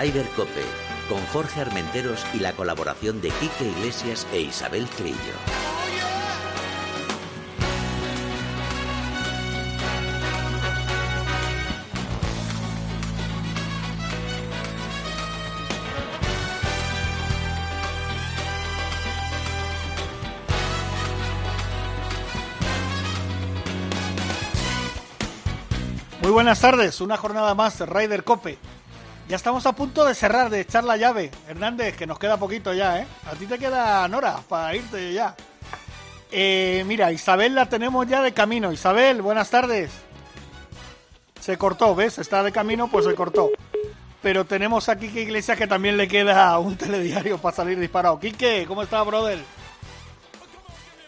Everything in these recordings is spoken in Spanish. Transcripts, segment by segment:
Ryder Cope, con Jorge Armenteros y la colaboración de Quique Iglesias e Isabel Trillo. Muy buenas tardes, una jornada más de Ryder Cope. Ya estamos a punto de cerrar, de echar la llave. Hernández, que nos queda poquito ya, ¿eh? A ti te queda Nora para irte ya. Eh, mira, Isabel la tenemos ya de camino. Isabel, buenas tardes. Se cortó, ¿ves? Está de camino, pues se cortó. Pero tenemos aquí que Iglesias que también le queda un telediario para salir disparado. Quique, ¿cómo está, brother?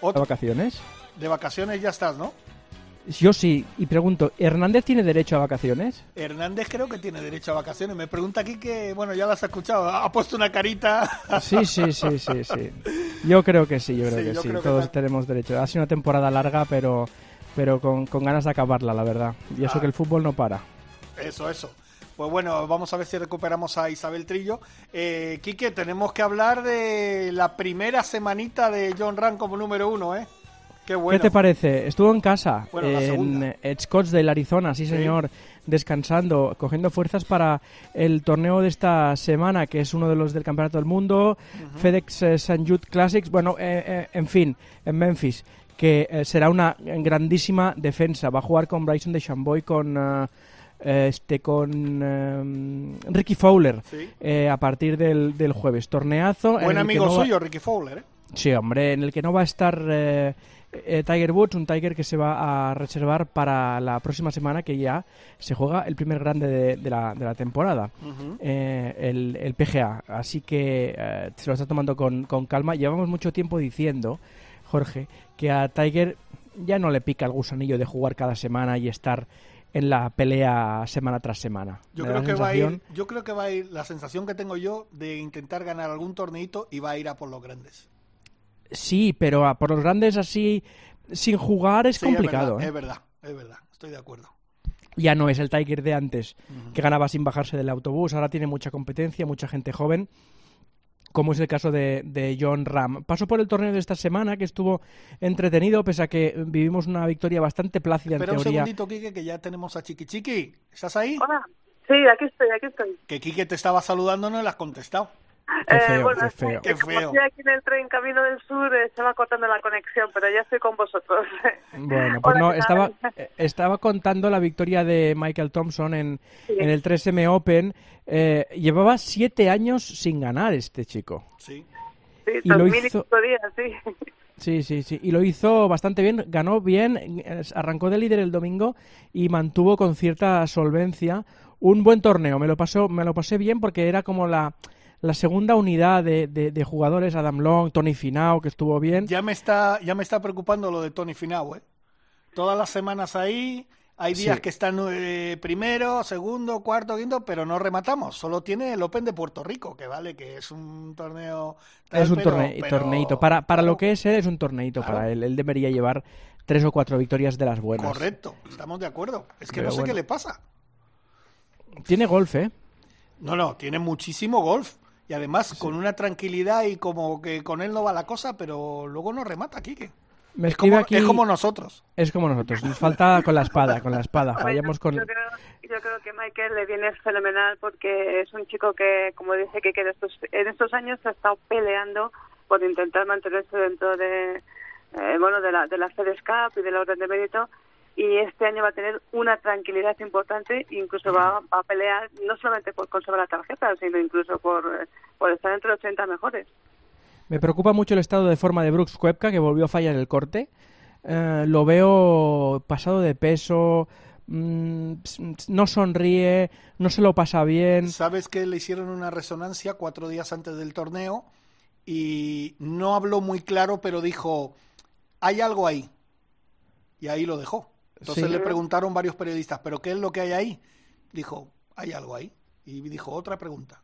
¿De vacaciones? De vacaciones ya estás, ¿no? Yo sí, y pregunto, ¿Hernández tiene derecho a vacaciones? Hernández creo que tiene derecho a vacaciones. Me pregunta aquí que, bueno, ya las has escuchado, ha puesto una carita. Sí, sí, sí, sí, sí. Yo creo que sí, yo creo Sí, que yo sí. creo Todos tenemos derecho. Ha sido una temporada larga, pero, pero con, con ganas de acabarla, la verdad. Y eso Ah. que el fútbol no para. Eso, eso. Pues bueno, vamos a ver si recuperamos a Isabel Trillo. Eh, Quique, tenemos que hablar de la primera semanita de John Ram como número uno, ¿eh? Qué bueno. ¿Qué te parece? Estuvo en casa, Bueno, en Scottsdale, Arizona, sí Sí. señor, descansando, cogiendo fuerzas para el torneo de esta semana, que es uno de los del Campeonato del Mundo, FedEx eh, St. Jude Classics, bueno, eh, eh, en fin, en Memphis, que eh, será una grandísima defensa. Va a jugar con Bryson de Chamboy, con... eh, este con eh, Ricky Fowler Sí. eh, a partir del, del jueves torneazo en Buen amigo no suyo, Ricky Fowler, ¿eh? Sí, hombre, en el que no va a estar eh, eh, Tiger Woods, un Tiger que se va a reservar para la próxima semana, que ya se juega el primer grande de, de la, de la temporada, eh, el, el PGA. Así que eh, se lo está tomando con, con calma. Llevamos mucho tiempo diciendo, Jorge, que a Tiger ya no le pica el gusanillo de jugar cada semana y estar en la pelea semana tras semana. Yo creo, que va a ir, yo creo que va a ir, la sensación que tengo yo de intentar ganar algún torneito y va a ir a por los grandes. Sí, pero a por los grandes así, sin jugar, es Sí, complicado. Es ¿eh? verdad, es verdad, es verdad, estoy de acuerdo. ya no es el Tiger de antes, que ganaba sin bajarse del autobús, ahora tiene mucha competencia, mucha gente joven, como es el caso de, de John Ram. Pasó por el torneo de esta semana, que estuvo entretenido, pese a que vivimos una victoria bastante plácida Espera en un teoría. segundito, Quique, que ya tenemos a Chiqui Chiqui. ¿Estás ahí? Hola. Sí, aquí estoy, aquí estoy. Que Quique te estaba saludando, no le has contestado. Qué Eh, feo, bueno, qué es que feo. Qué como feo. estoy aquí en el tren camino del sur, eh, se va cortando la conexión, pero ya estoy con vosotros. Bueno, pues Hola, no, eh, estaba contando la victoria de Michael Thompson en, Sí. en el 3M Open. Eh, llevaba siete años sin ganar este chico. Sí. Sí, Y lo hizo- pico días, sí. Sí, sí, sí. Y lo hizo bastante bien, ganó bien, eh, arrancó de líder el domingo y mantuvo con cierta solvencia un buen torneo. Me lo pasó, me lo pasé bien porque era como la, la segunda unidad de, de- de jugadores, Adam Long, Tony Finau, que estuvo bien. Ya me está, ya me está preocupando lo de Tony Finau, ¿eh? Todas las semanas ahí, hay días Sí. que están eh, primero, segundo, cuarto, quinto, pero no rematamos. Solo tiene el Open de Puerto Rico, que vale, que es un torneo. tal, es un pero- torne- pero- torneito. Para, para lo que es él, es un torneito Claro. para él. Él debería llevar tres o cuatro victorias de las buenas. Correcto, estamos de acuerdo. Es que Pero no sé bueno. qué le pasa. Tiene golf, ¿eh? No, no, tiene muchísimo golf. Y además con una tranquilidad y como que con él no va la cosa, pero luego no remata, Quique. Me Es escribe como, aquí... es como nosotros. es como nosotros. Nos falta con la espada, con la espada. Fallamos con... yo, creo, yo creo que Michael le viene fenomenal porque es un chico que, como dice, que, que en, estos, en estos años ha estado peleando por intentar mantenerse dentro de, eh, bueno, de la, de la FedEx Cup y del orden de mérito y este año va a tener una tranquilidad importante incluso va, va a pelear no solamente por conservar la tarjeta sino incluso por, por estar entre los 80 mejores Me preocupa mucho el estado de forma de Brooks Koepka, que volvió a fallar el corte. Eh, lo veo pasado de peso, mm, no sonríe, no se lo pasa bien. Sabes que le hicieron una resonancia cuatro días antes del torneo y no habló muy claro, pero dijo, hay algo ahí. Y ahí lo dejó. Entonces Sí. le preguntaron varios periodistas, ¿pero qué es lo que hay ahí? Dijo, hay algo ahí. Y dijo, otra pregunta.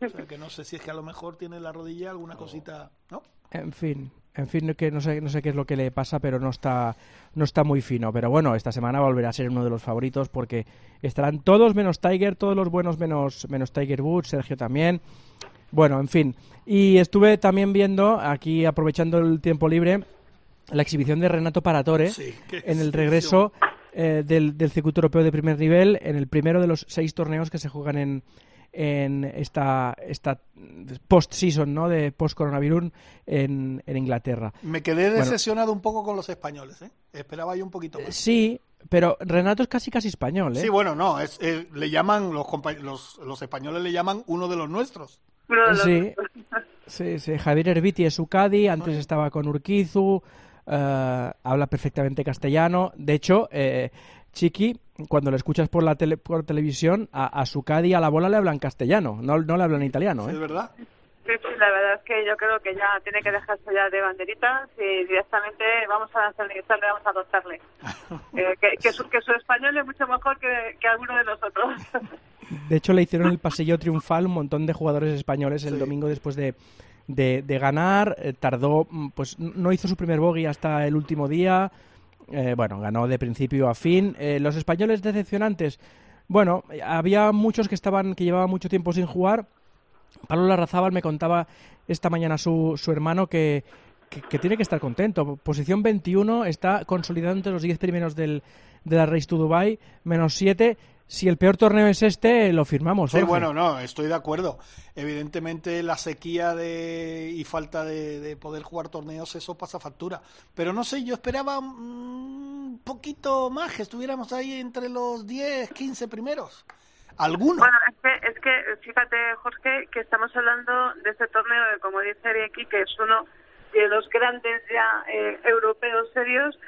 O sea, que no sé si es que a lo mejor tiene la rodilla alguna cosita, ¿no? En fin, En fin, que no sé, no sé qué es lo que le pasa, pero no está, no está muy fino. Pero bueno, esta semana volverá a ser uno de los favoritos porque estarán todos menos Tiger, todos los buenos menos, menos Tiger Woods, Sergio también. Bueno, en fin. Y estuve también viendo, aquí aprovechando el tiempo libre, la exhibición de Renato Paratore Sí, en el regreso eh, del, del circuito europeo de primer nivel, en el primero de los seis torneos que se juegan en, en esta, esta post-season, ¿no? De post-coronavirus en, en Inglaterra. Me quedé Bueno. decepcionado un poco con los españoles, ¿eh? Esperaba yo un poquito más. Sí, pero Renato es casi casi español, ¿eh? Sí, bueno, no, es, eh, le llaman, los, los, los españoles le llaman uno de los nuestros. Uno de los- Sí, sí, sí. Javier Herbiti es su Cadi, antes estaba con Urquizu, eh, habla perfectamente castellano. De hecho, eh, Chiqui, cuando lo escuchas por la tele- por televisión, a, a su Cadi, a la bola le hablan castellano, no, no le hablan italiano. ¿Es ¿eh? verdad? Sí, sí, la verdad es que yo creo que ya tiene que dejarse ya de banderitas y directamente vamos a nacionalizarle, vamos a adoptarle. Eh, que, que, su, que su español es mucho mejor que, que alguno de nosotros. De hecho, le hicieron el pasillo triunfal un montón de jugadores españoles el Sí. domingo después de, de, de ganar. Eh, tardó, mm, pues no hizo su primer bogey hasta el último día. Eh, bueno, ganó de principio a fin. Eh, los españoles decepcionantes. Bueno, había muchos que estaban que llevaban mucho tiempo sin jugar. Pablo Larrazábal me contaba esta mañana su, su hermano que, que, tiene que estar contento. Posición 21, está consolidado entre los 10 primeros del, de la Race to Dubai, menos 7. Si el peor torneo es este, lo firmamos. Sí, Jorge. bueno, no, estoy de acuerdo. Evidentemente la sequía de y falta de, de poder jugar torneos, eso pasa factura. Pero no sé, yo esperaba mm, un poquito más, que estuviéramos ahí entre los 10, 15 primeros. Alguno. Bueno, es que, es que fíjate, Jorge, que estamos hablando de este torneo, que, como dice Ricky, que es uno de los grandes ya eh, europeos serios,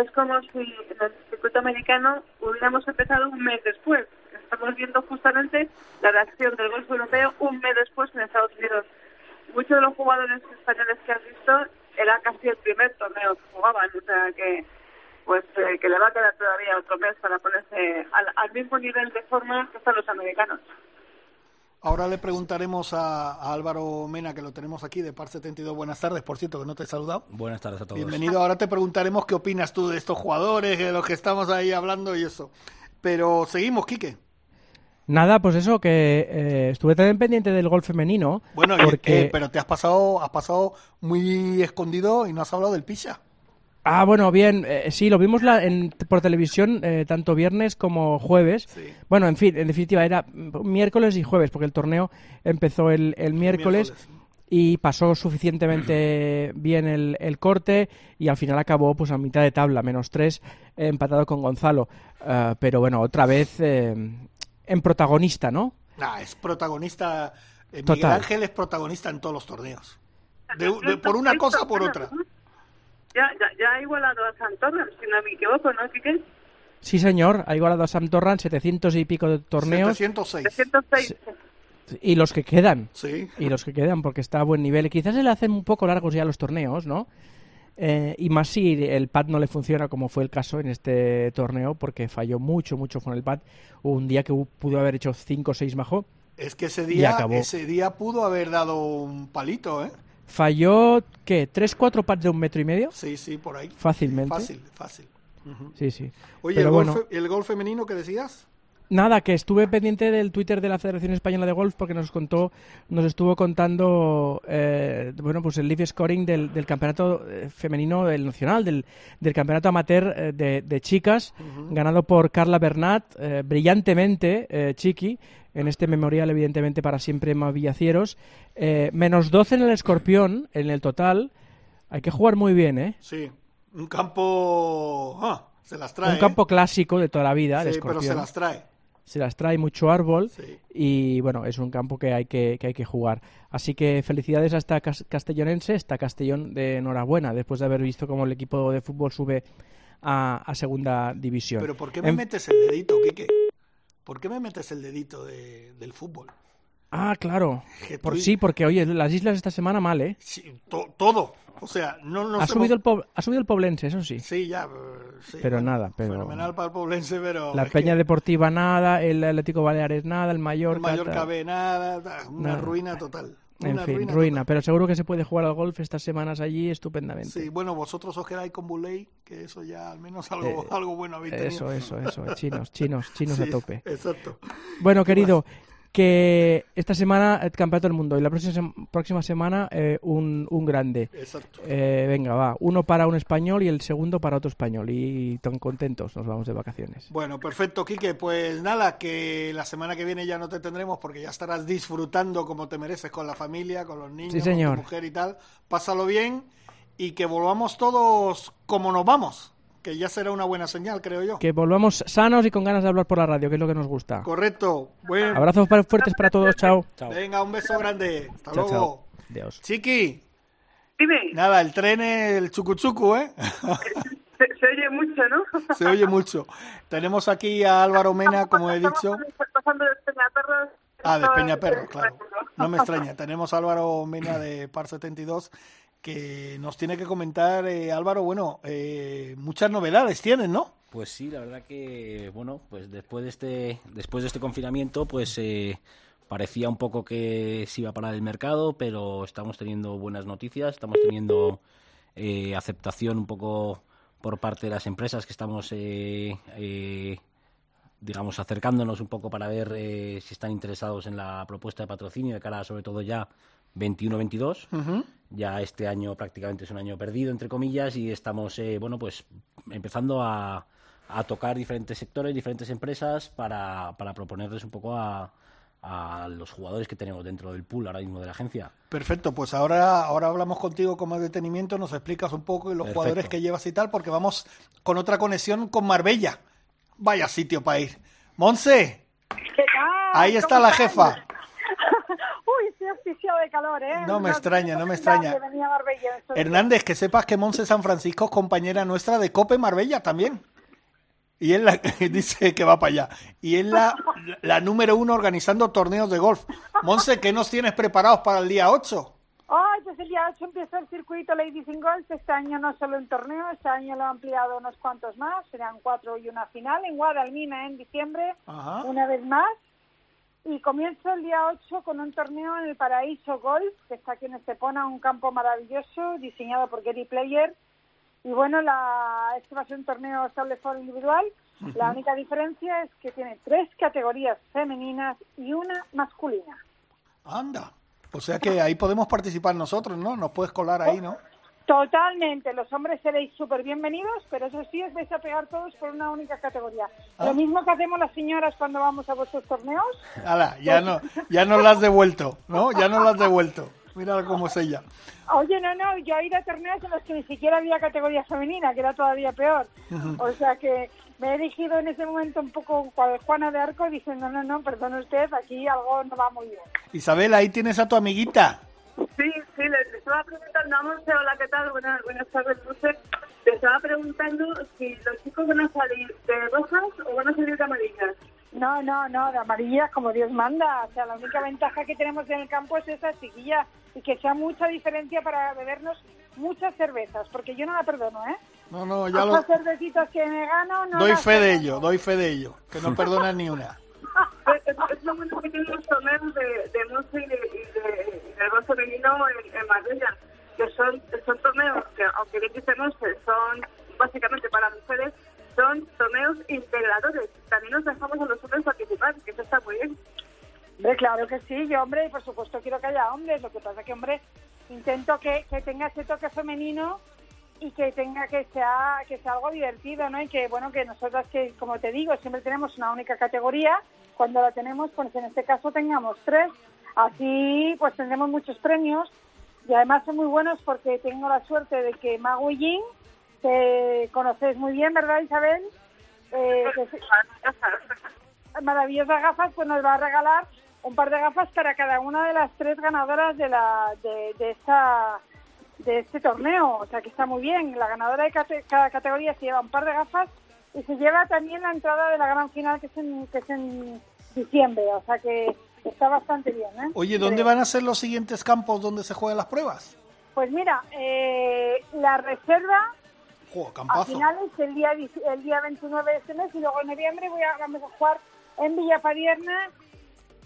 es como si en el circuito americano hubiéramos empezado un mes después. Estamos viendo justamente la reacción del golf europeo un mes después en Estados Unidos. Muchos de los jugadores españoles que has visto era casi el primer torneo que jugaban, o sea que pues eh, que le va a quedar todavía otro mes para ponerse al, al mismo nivel de forma que están los americanos. Ahora le preguntaremos a, a Álvaro Mena, que lo tenemos aquí, de Par 72. Buenas tardes, por cierto, que no te he saludado. Buenas tardes a todos. Bienvenido. Ahora te preguntaremos qué opinas tú de estos jugadores, de los que estamos ahí hablando y eso. Pero seguimos, Quique. Nada, pues eso, que eh, estuve también pendiente del gol femenino. Bueno, porque... eh, pero te has pasado, has pasado muy escondido y no has hablado del Pisa. Ah, bueno, bien, eh, sí, lo vimos la, en, por televisión eh, tanto viernes como jueves. Sí. Bueno, en fin, en definitiva era miércoles y jueves, porque el torneo empezó el, el miércoles, miércoles. y pasó suficientemente bien el, el corte y al final acabó pues a mitad de tabla, menos tres, eh, empatado con Gonzalo. Eh, pero bueno, otra vez eh, en protagonista, ¿no? Nah, es protagonista. eh, Miguel Total. Ángel es protagonista en todos los torneos. De, de- por una cosa o por otra. Ya, ya, ya ha igualado a Santorra, si no me equivoco, ¿no, Quique? Sí, señor, ha igualado a Sam Torrance 700 y pico de torneos 706. 306. y los que quedan. Sí. y los que quedan porque está a buen nivel. Quizás se le hacen un poco largos ya los torneos, ¿no? Eh, y más si el pad no le funciona como fue el caso en este torneo porque falló mucho, mucho con el pad. Hubo un día que pudo haber hecho 5 o 6 bajo. Es que ese día, ese día pudo haber dado un palito, ¿eh? Falló, ¿qué? ¿3, 4 pads de un metro y medio? Sí, sí, por ahí. Fácilmente. Fácil, fácil. Sí, sí. Oye, Pero el, bueno, el gol femenino que decías. Nada, que estuve pendiente del Twitter de la Federación Española de Golf porque nos contó, nos estuvo contando, eh, bueno, pues el live scoring del, del campeonato eh, femenino del nacional, del, del campeonato amateur eh, de, de chicas, ganado por Carla Bernat, eh, brillantemente, eh, Chiqui, en este memorial, evidentemente, para siempre más Villacieros. Eh, menos 12 en el escorpión, en el total. Hay que jugar muy bien, ¿eh? Sí. Un campo. ah, se las trae. Un campo clásico de toda la vida, el Sí, pero escorpión. se las trae. Se las trae mucho árbol Sí. y bueno, es un campo que hay que, que hay que jugar. Así que felicidades a esta cas- castellonense, esta Castellón de enhorabuena, después de haber visto cómo el equipo de fútbol sube a, a segunda división. Pero ¿por qué me En- metes el dedito, Quique? ¿Por qué me metes el dedito de- del fútbol? Ah, claro. Por sí, porque oye, las islas esta semana mal, ¿eh? Sí, to- todo. O sea, no nos ha, subido el po- ha subido el Poblense, eso sí. Sí, ya. eh, sí, Pero bueno, nada, pero- Fenomenal para el Poblense, pero. La Peña que Deportiva nada, el Atlético Baleares nada, el Mallorca... el Mallorca. B nada, una Nada. ruina total. En Una fin, ruina ruina. Pero seguro que se puede jugar al golf estas semanas allí estupendamente. Sí, bueno, vosotros os quedáis con Buley, que eso ya al menos algo, Eh, algo bueno habéis tenido. Eso, eso, eso. Chinos, chinos, chinos a Sí, tope. Exacto. Bueno, querido, que esta semana el Campeonato del Mundo y la próxima, sem- próxima semana eh, un, un grande. Exacto. Eh, venga, va. Uno para un español y el segundo para otro español. Y tan contentos nos vamos de vacaciones. Bueno, perfecto, Quique. Pues nada, que la semana que viene ya no te tendremos porque ya estarás disfrutando como te mereces con la familia, con los niños, Sí, con señor. tu mujer y tal. Pásalo bien y que volvamos todos como nos vamos, que ya será una buena señal, creo yo. Que volvamos sanos y con ganas de hablar por la radio, que es lo que nos gusta. Correcto. Bueno, Abrazos fuertes para todos. Chao. venga, un beso grande. Hasta Chao, luego. chao. Adiós. Chiqui, Dime, nada, el tren, el chucuchucu, ¿eh? se, se oye mucho, ¿no? Se oye mucho. Tenemos aquí a Álvaro Mena, como he dicho. Pasando de Peñaperros. Ah, de Peñaperro, claro. No me extraña. Tenemos a Álvaro Mena de Par 72 que nos tiene que comentar, eh, Álvaro, bueno, eh, muchas novedades tienen, ¿no? Pues sí, la verdad que, bueno, pues después de este, después de este confinamiento, pues eh, parecía un poco que se iba a parar el mercado, pero estamos teniendo buenas noticias, estamos teniendo eh, aceptación un poco por parte de las empresas que estamos, eh, digamos, acercándonos un poco para ver eh, si están interesados en la propuesta de patrocinio de cara, sobre todo ya 21-22. Ujú. Ya este año prácticamente es un año perdido, entre comillas, y estamos, eh, bueno, pues empezando a, a tocar diferentes sectores, diferentes empresas para, para proponerles un poco a, a los jugadores que tenemos dentro del pool ahora mismo de la agencia. Perfecto, pues ahora, ahora hablamos contigo con más detenimiento, nos explicas un poco y los Perfecto. jugadores que llevas y tal, porque vamos con otra conexión con Marbella. Vaya sitio para ir. Monse, ¿Qué tal? ahí está ¿Cómo la están? jefa. Uy, estoy asfixiado de calor, ¿eh? No me extraña, no me extraña. Hernández, que sepas que Monse San Francisco es compañera nuestra de Cope Marbella también. Y él la, dice que va para allá. Y es la, la número uno organizando torneos de golf. Monse, ¿qué nos tienes preparados para el día 8? Ay, pues el día 8 empieza el circuito Ladies in Golf. Este año no solo un torneo, este año lo han ampliado unos cuantos más. Serán cuatro y una final en Guadalmina en diciembre, Ajá. una vez más. Y comienzo el día 8 con un torneo en el Paraíso Golf, que está aquí en Estepona, un campo maravilloso diseñado por Gary Player. Y bueno, la, este va a ser un torneo estable for individual. La única diferencia es que tiene tres categorías femeninas y una masculina. Anda. O sea que ahí podemos participar nosotros, ¿no? Nos puedes colar ahí, ¿no? Totalmente, los hombres seréis súper bienvenidos, pero eso sí, os vais a pegar todos por una única categoría. Ah. Lo mismo que hacemos las señoras cuando vamos a vuestros torneos. Ala, ya no, ya nos la has devuelto, ¿no? Ya nos la has devuelto. Mira cómo es ella. Oye, no, no, yo he ido a torneos en los que ni siquiera había categoría femenina, que era todavía peor. O sea que me he elegido en ese momento un poco cual Juana de Arco diciendo, no, no, perdone usted, aquí algo no va muy bien. Isabel, ahí tienes a tu amiguita. Sí, sí, le, estaba preguntando a Monse, hola, ¿qué tal? Buenas, buenas tardes, Monse. Le estaba preguntando si los chicos van a salir de rojas o van a salir de amarillas. No, no, no, de amarillas como Dios manda. O sea, la única ventaja que tenemos en el campo es esa chiquilla y que sea mucha diferencia para bebernos muchas cervezas, porque yo no la perdono, ¿eh? No, no, ya lo... Esas cervecitas que me gano, no Doy las fe de ello, doy fe de ello. Que no perdonas ni una. Es, es- es lo bueno que tienen los torneos de, de Monse y de, golf femenino en, en que son, son torneos que, aunque bien dice Monse, son básicamente para mujeres, son torneos integradores. También nos dejamos a los hombres participar, que eso está muy bien. Hombre, claro que sí, yo, hombre, por supuesto quiero que haya hombres. Lo que pasa que, hombre, intento que, que tenga ese toque femenino y que tenga que sea que sea algo divertido, ¿no? Y que, bueno, que nosotras que, como te digo, siempre tenemos una única categoría. Cuando la tenemos, pues en este caso tengamos tres. Así, pues tendremos muchos premios. Y además son muy buenos porque tengo la suerte de que Mago y Jin, que conocéis muy bien, ¿verdad, Isabel? Eh, es- maravillosas gafas, pues nos va a regalar un par de gafas para cada una de las tres ganadoras de la de, de esta de este torneo, o sea que está muy bien. La ganadora de cate- cada categoría se lleva un par de gafas y se lleva también la entrada de la gran final que es en, que es en diciembre, o sea que está bastante bien. ¿eh? Oye, ¿dónde Creo. van a ser los siguientes campos donde se juegan las pruebas? Pues mira, eh, la reserva Juego, a finales el día el día 29 de este mes y luego en noviembre voy a, vamos a jugar en Villapadierna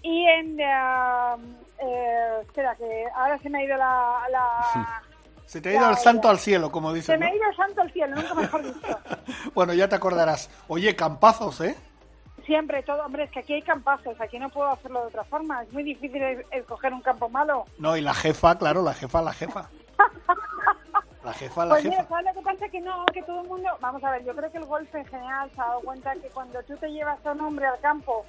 y en eh, eh, espera, que ahora se me ha ido la... la Se te ha ido Ya, el santo ya. al cielo, como se dicen. me ¿no? ha ido el santo al cielo, nunca mejor dicho. Bueno, ya te acordarás. Oye, campazos, ¿eh? Siempre todo, hombre, es que aquí hay campazos, aquí no puedo hacerlo de otra forma. Es muy difícil es- escoger un campo malo. No, y la jefa, claro, la jefa, la jefa. La jefa, la Pues mira, jefa. ¿sabes lo que pasa? Que no, que todo el mundo... Vamos a ver, yo creo que el golf en general se ha dado cuenta que cuando tú te llevas a un hombre al campo,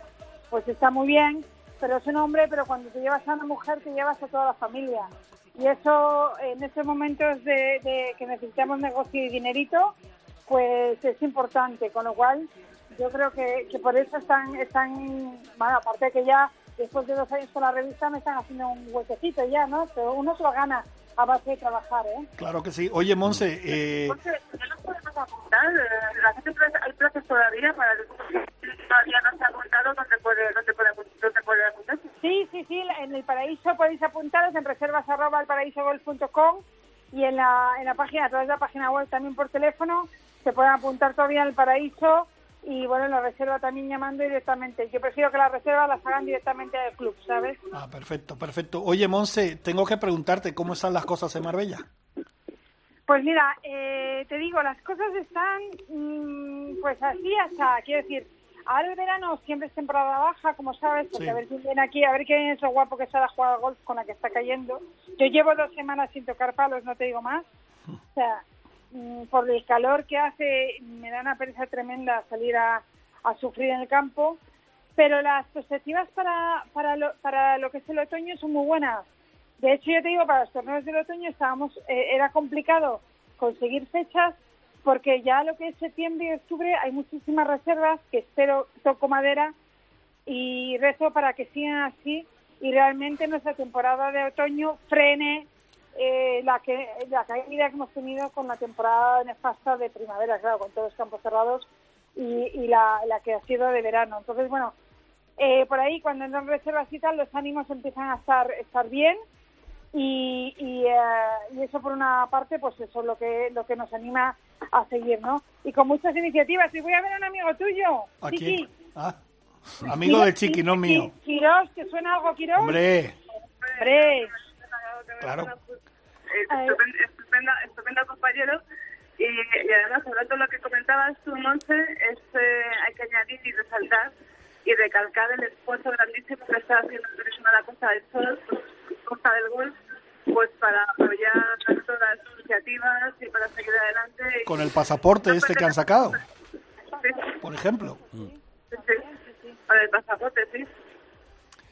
pues está muy bien, pero es un hombre, pero cuando te llevas a una mujer, te llevas a toda la familia. Y eso, en estos momentos de, de que necesitamos negocio y dinerito, pues es importante. Con lo cual, yo creo que, que por eso están, están, bueno, aparte de que ya después de dos años con la revista me están haciendo un huequecito ya, ¿no? Pero uno se lo gana a base de trabajar, ¿eh? Claro que sí. Oye, Monse, eh, Porque no nos podemos apuntar, eh, la gente hay plazos todavía para el todavía no se ha apuntado donde puede, donde puede, donde puede apuntarse. Sí, sí, sí, en el paraíso podéis apuntaros en reservas arroba elparaísogolf.com y en la, en la página, a través de la página web también por teléfono, se pueden apuntar todavía en el paraíso y bueno, en la reserva también llamando directamente. Yo prefiero que las reservas las hagan directamente del club, ¿sabes? ah, perfecto, perfecto. Oye, Monse, tengo que preguntarte cómo están las cosas en Marbella. Pues mira, eh, te digo, las cosas están mm, pues así hasta, quiero decir, ahora el verano siempre es temporada baja, como sabes, porque Sí. a ver quién viene aquí, a ver quién es eso guapo que sale a jugar al golf con la que está cayendo. Yo llevo dos semanas sin tocar palos, no te digo más. O sea, por el calor que hace, me da una pereza tremenda salir a, a sufrir en el campo. Pero las perspectivas para, para, lo, para lo que es el otoño son muy buenas. De hecho, yo te digo, para los torneos del otoño estábamos, eh, era complicado conseguir fechas porque ya lo que es septiembre y octubre hay muchísimas reservas que espero, toco madera y rezo para que sigan así y realmente nuestra temporada de otoño frene eh, la que la caída que hemos tenido con la temporada nefasta de primavera, claro, con todos los campos cerrados y, y la, la que ha sido de verano. Entonces, bueno, eh, por ahí cuando entran reservas y tal, los ánimos empiezan a estar, estar bien y, y, eh, y eso por una parte, pues eso es lo que, lo que nos anima a seguir, ¿no? Y con muchas iniciativas. Y voy a ver a un amigo tuyo, ¿A Chiqui. Ah, amigo de Chiqui, no mío. Quirós, ¿te suena algo, Quirós? Hombre, Hombre. Claro. Eh, estupendo, estupenda, estupendo compañero. Y, y además, hablando de lo que comentabas tú, Monse, es, eh, hay que añadir y resaltar y recalcar el esfuerzo grandísimo que está haciendo el turismo de la Costa del Sol, Costa del Golf, pues para apoyar todas las iniciativas y para seguir adelante. Con el pasaporte este que han sacado, Sí, por ejemplo. sí, sí. Con el pasaporte, sí.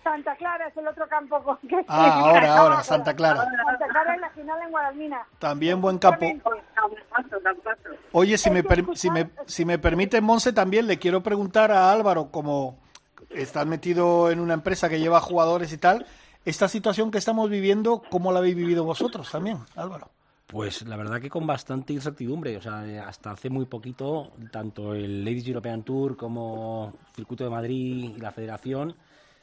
Santa Clara es el otro campo con que Ah, ahora, ahora, Santa Clara. Santa Clara en la final en Guadalmina. También buen campo. Oye, si me, si me, si me permite, Monse, también le quiero preguntar a Álvaro, como estás metido en una empresa que lleva jugadores y tal, esta situación que estamos viviendo, ¿cómo la habéis vivido vosotros también, Álvaro? Pues la verdad que con bastante incertidumbre, o sea, hasta hace muy poquito, tanto el Ladies European Tour como Circuito de Madrid y la Federación,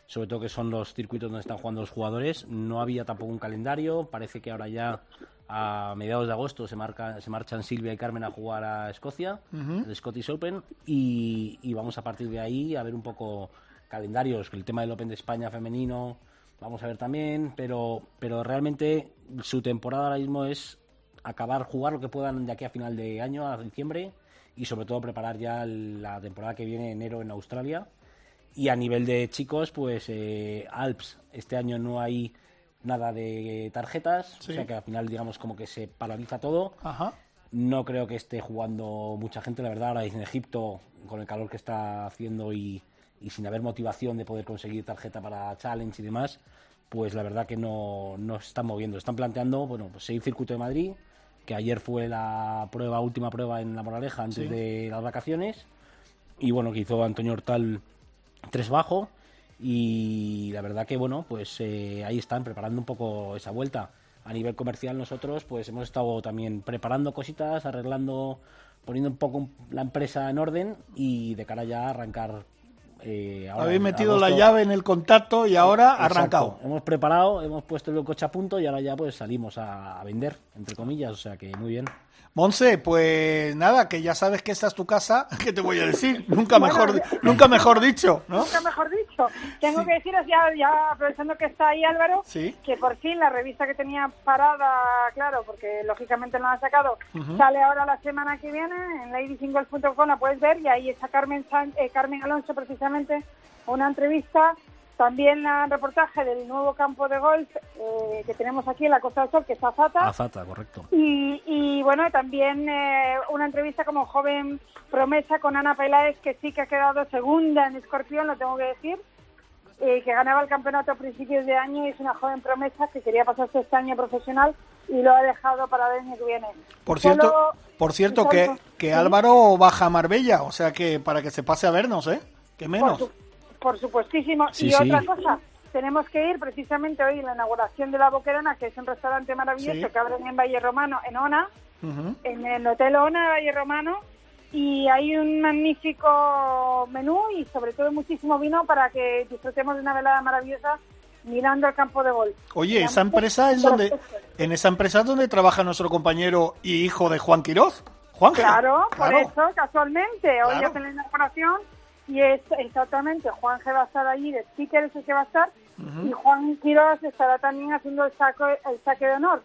sobre todo que son los circuitos donde están jugando los jugadores, no había tampoco un calendario, parece que ahora ya a mediados de agosto se, marca, se marchan Silvia y Carmen a jugar a Escocia, el Scottish Open, y, y vamos a partir de ahí a ver un poco calendarios, el tema del Open de España femenino, vamos a ver también, pero, pero realmente su temporada ahora mismo es acabar jugar lo que puedan de aquí a final de año, a diciembre, y sobre todo preparar ya la temporada que viene enero en Australia. Y a nivel de chicos, pues eh, Alps, este año no hay nada de tarjetas, Sí. o sea que al final digamos como que se paraliza todo. Ajá. No creo que esté jugando mucha gente, la verdad, ahora en Egipto, con el calor que está haciendo y, y sin haber motivación de poder conseguir tarjeta para Challenge y demás, pues la verdad que no, no se están moviendo. Están planteando, bueno, pues seguir Circuito de Madrid, que ayer fue la prueba, última prueba en La Moraleja antes Sí. de las vacaciones, y bueno, que hizo Antonio Hortal tres bajo, y la verdad que bueno, pues eh, ahí están preparando un poco esa vuelta. A nivel comercial nosotros pues hemos estado también preparando cositas, arreglando, poniendo un poco la empresa en orden y de cara ya a arrancar eh, ahora Habéis metido la llave en el contacto y ahora Exacto. arrancado. Hemos preparado, hemos puesto el coche a punto y ahora ya pues salimos a, a vender, entre comillas, o sea que muy bien. Monse, pues nada, que ya sabes que esta es tu casa, ¿qué te voy a decir? Nunca Bueno, mejor, ya- nunca mejor dicho, ¿no? Nunca mejor dicho. Tengo que deciros ya, ya aprovechando que está ahí Álvaro, Sí. que por fin la revista que tenía parada, claro, porque lógicamente no la han sacado, sale ahora la semana que viene en ladysingles.com, la puedes ver y ahí está Carmen, San- eh, Carmen Alonso precisamente, una entrevista, también la reportaje del nuevo campo de golf eh, que tenemos aquí en la Costa del Sol, que es Azata. Azata, correcto. Y, y, bueno, también eh, una entrevista como joven promesa con Ana Peláez, que sí que ha quedado segunda en Escorpión, lo tengo que decir, eh, que ganaba el campeonato a principios de año y es una joven promesa que quería pasarse este año profesional y lo ha dejado para el año que viene. Por cierto, Solo- por cierto que, que ¿sí? Álvaro baja a Marbella, o sea que para que se pase a vernos, ¿eh? Por, menos. su- por supuestísimo. Sí, y sí. otra cosa, tenemos que ir precisamente hoy en la inauguración de La Boquerona, que es un restaurante maravilloso Sí. que abren en Valle Romano, en Ona, en el Hotel Ona de Valle Romano y hay un magnífico menú y sobre todo muchísimo vino para que disfrutemos de una velada maravillosa mirando el campo de golf. Oye, esa empresa es donde, en esa empresa es donde trabaja nuestro compañero y hijo de Juan Quiroz, Juan. Claro, por Claro. eso, casualmente, hoy Claro. hacen la inauguración y es exactamente, Juan G va a estar allí de speaker, es el que va a estar, y Juan Quiroz estará también haciendo el, saco, el saque de honor.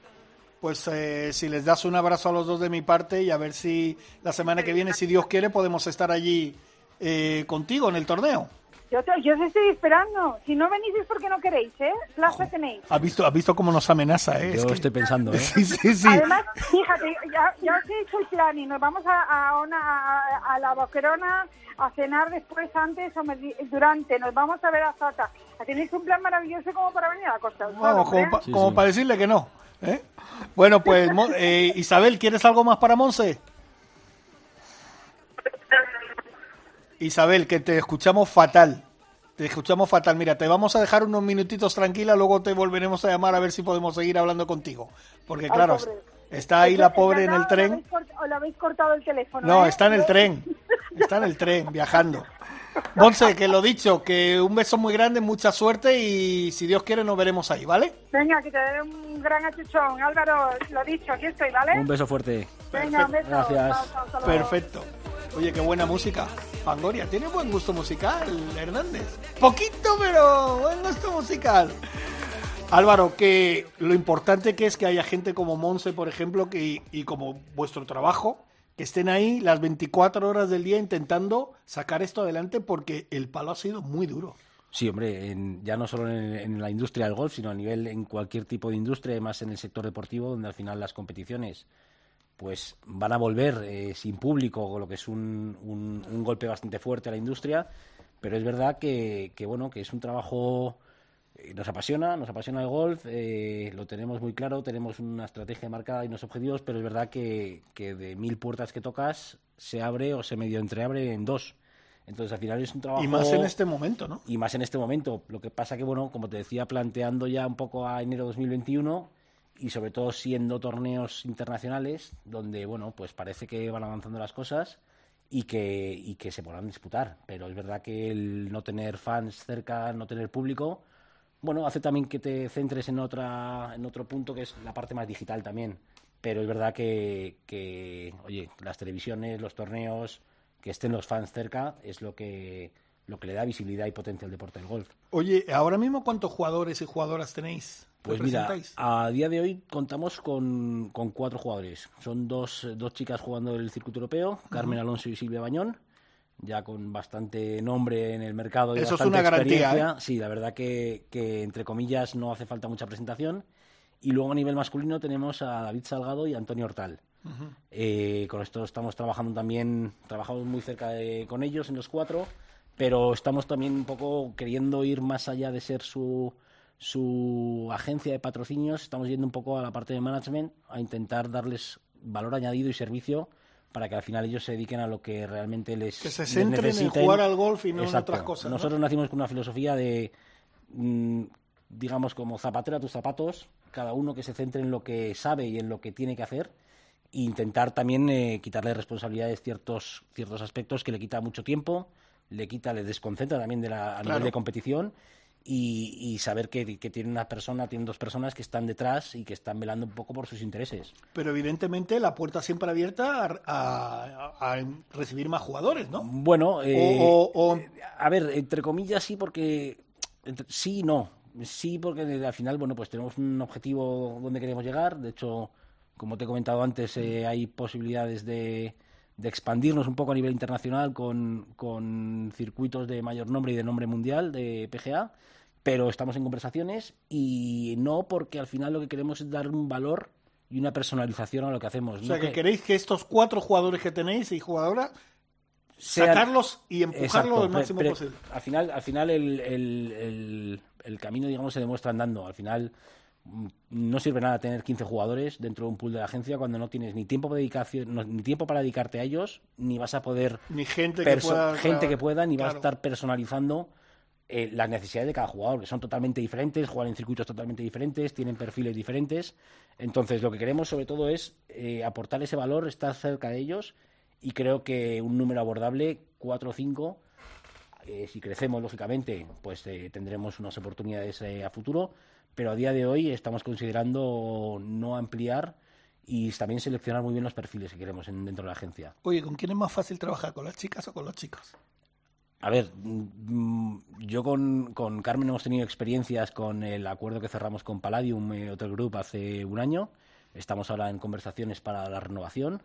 Pues eh, si les das un abrazo a los dos de mi parte y a ver si la semana que viene, si Dios quiere, podemos estar allí eh, contigo en el torneo. Yo, te- yo os estoy esperando. Si no venís es porque no queréis, ¿eh? Plaza tenéis. ¿Has visto, has visto cómo nos amenaza, eh? Es Yo que- estoy pensando, ¿eh? Sí, sí, sí. Además, fíjate, ya, ya os he hecho el plan y nos vamos a, a, una, a, a la Boquerona a cenar después, antes o durante. Nos vamos a ver a Zata. Tenéis un plan maravilloso como para venir a la Costa como, pa- Sí, como sí. para decirle que no. ¿eh? Bueno, pues eh, Isabel, ¿quieres algo más para Monse? Isabel, que te escuchamos fatal. Te escuchamos fatal. Mira, te vamos a dejar unos minutitos tranquila, luego te volveremos a llamar a ver si podemos seguir hablando contigo. Porque Ay, claro, pobre. está ahí la pobre en el ¿O le tren. ¿O le habéis cortado el teléfono? No, eh? está en el tren. Está en el tren, viajando. Monse, que lo dicho, que un beso muy grande, mucha suerte y si Dios quiere nos veremos ahí, ¿vale? Venga, que te dé un gran achuchón. Álvaro, lo dicho, aquí estoy, ¿vale? Un beso fuerte. Venga, un beso. Gracias. Hasta luego. Perfecto. Oye, qué buena música. Fangoria, tiene buen gusto musical, Hernández. Poquito, pero buen gusto musical. Álvaro, que lo importante que es que haya gente como Monse, por ejemplo, que, y como vuestro trabajo, que estén ahí las 24 horas del día intentando sacar esto adelante porque el palo ha sido muy duro. Sí, hombre, en- ya no solo en, la industria del golf, sino a nivel en cualquier tipo de industria, más en el sector deportivo, donde al final las competiciones pues van a volver eh, sin público, lo que es un, un- un golpe bastante fuerte a la industria, pero es verdad que, que, bueno, que es un trabajo nos apasiona, nos apasiona el golf, eh, lo tenemos muy claro, tenemos una estrategia marcada y unos objetivos, pero es verdad que, que de mil puertas que tocas se abre o se medio entreabre en dos. Entonces al final es un trabajo Y más en este momento, ¿no? y más en este momento. Lo que pasa que, bueno, como te decía, planteando ya un poco a enero 2021 y sobre todo siendo torneos internacionales donde, bueno, pues parece que van avanzando las cosas y que, y que se podrán disputar. Pero es verdad que el no tener fans cerca, no tener público, bueno, hace también que te centres en, otra, en otro punto que es la parte más digital también. Pero es verdad que, que, oye, las televisiones, los torneos, que estén los fans cerca es lo que, lo que le da visibilidad y potencia al deporte del golf. Oye, ahora mismo cuántos jugadores y jugadoras tenéis? Pues mira, a día de hoy contamos con, con cuatro jugadores. Son dos, dos chicas jugando el circuito europeo, Carmen Alonso y Silvia Bañón, ya con bastante nombre en el mercado y Eso es bastante una garantía, experiencia. ¿eh? Sí, la verdad que, que, entre comillas no hace falta mucha presentación. Y luego a nivel masculino tenemos a David Salgado y a Antonio Hortal. Eh, con esto estamos trabajando también, trabajamos muy cerca de- con ellos en los cuatro, pero estamos también un poco queriendo ir más allá de ser su, su agencia de patrocinios, estamos yendo un poco a la parte de management, a intentar darles valor añadido y servicio para que al final ellos se dediquen a lo que realmente les Que se les centren en necesiten. jugar al golf y no en otras cosas, ¿no? Nosotros nacimos con una filosofía de, mm, digamos, como zapatero a tus zapatos, cada uno que se centre en lo que sabe y en lo que tiene que hacer, e intentar también eh, quitarle responsabilidades ciertos, ciertos aspectos que le quita mucho tiempo, le quita, le desconcentra también de la, a Claro. nivel de competición y, y saber que, que tiene una persona, tiene dos personas que están detrás y que están velando un poco por sus intereses. Pero evidentemente la puerta siempre abierta a, a- a recibir más jugadores, ¿no? Bueno, eh, o- o- a ver, entre comillas sí, porque entre- sí y no. Sí, porque al final, bueno, pues tenemos un objetivo donde queremos llegar. De hecho, como te he comentado antes, eh, hay posibilidades de, de expandirnos un poco a nivel internacional con, con circuitos de mayor nombre y de nombre mundial de PGA. Pero estamos en conversaciones y no porque al final lo que queremos es dar un valor y una personalización a lo que hacemos. O sea, no que queréis que estos cuatro jugadores que tenéis y jugadoras, sean- sacarlos y empujarlos lo máximo pero posible. Al final, al final el, el- el- el camino, digamos, se demuestra andando. Al final no sirve nada tener 15 jugadores dentro de un pool de la agencia cuando no tienes ni tiempo, de dedicación, no- ni tiempo para dedicarte a ellos, ni vas a poder Ni gente que pueda... gente que pueda, ni vas a estar personalizando eh, las necesidades de cada jugador, que son totalmente diferentes, juegan en circuitos totalmente diferentes, tienen perfiles diferentes. Entonces, lo que queremos sobre todo es eh, aportar ese valor, estar cerca de ellos y creo que un número abordable, 4 o 5, eh, si crecemos, lógicamente, pues eh, tendremos unas oportunidades a futuro, pero a día de hoy estamos considerando no ampliar y también seleccionar muy bien los perfiles que queremos en- dentro de la agencia. Oye, ¿con quién es más fácil trabajar? ¿Con las chicas o con los chicos? A ver, mm, yo con, con Carmen hemos tenido experiencias con el acuerdo que cerramos con Palladium eh, Hotel Group hace un año. Estamos ahora en conversaciones para la renovación.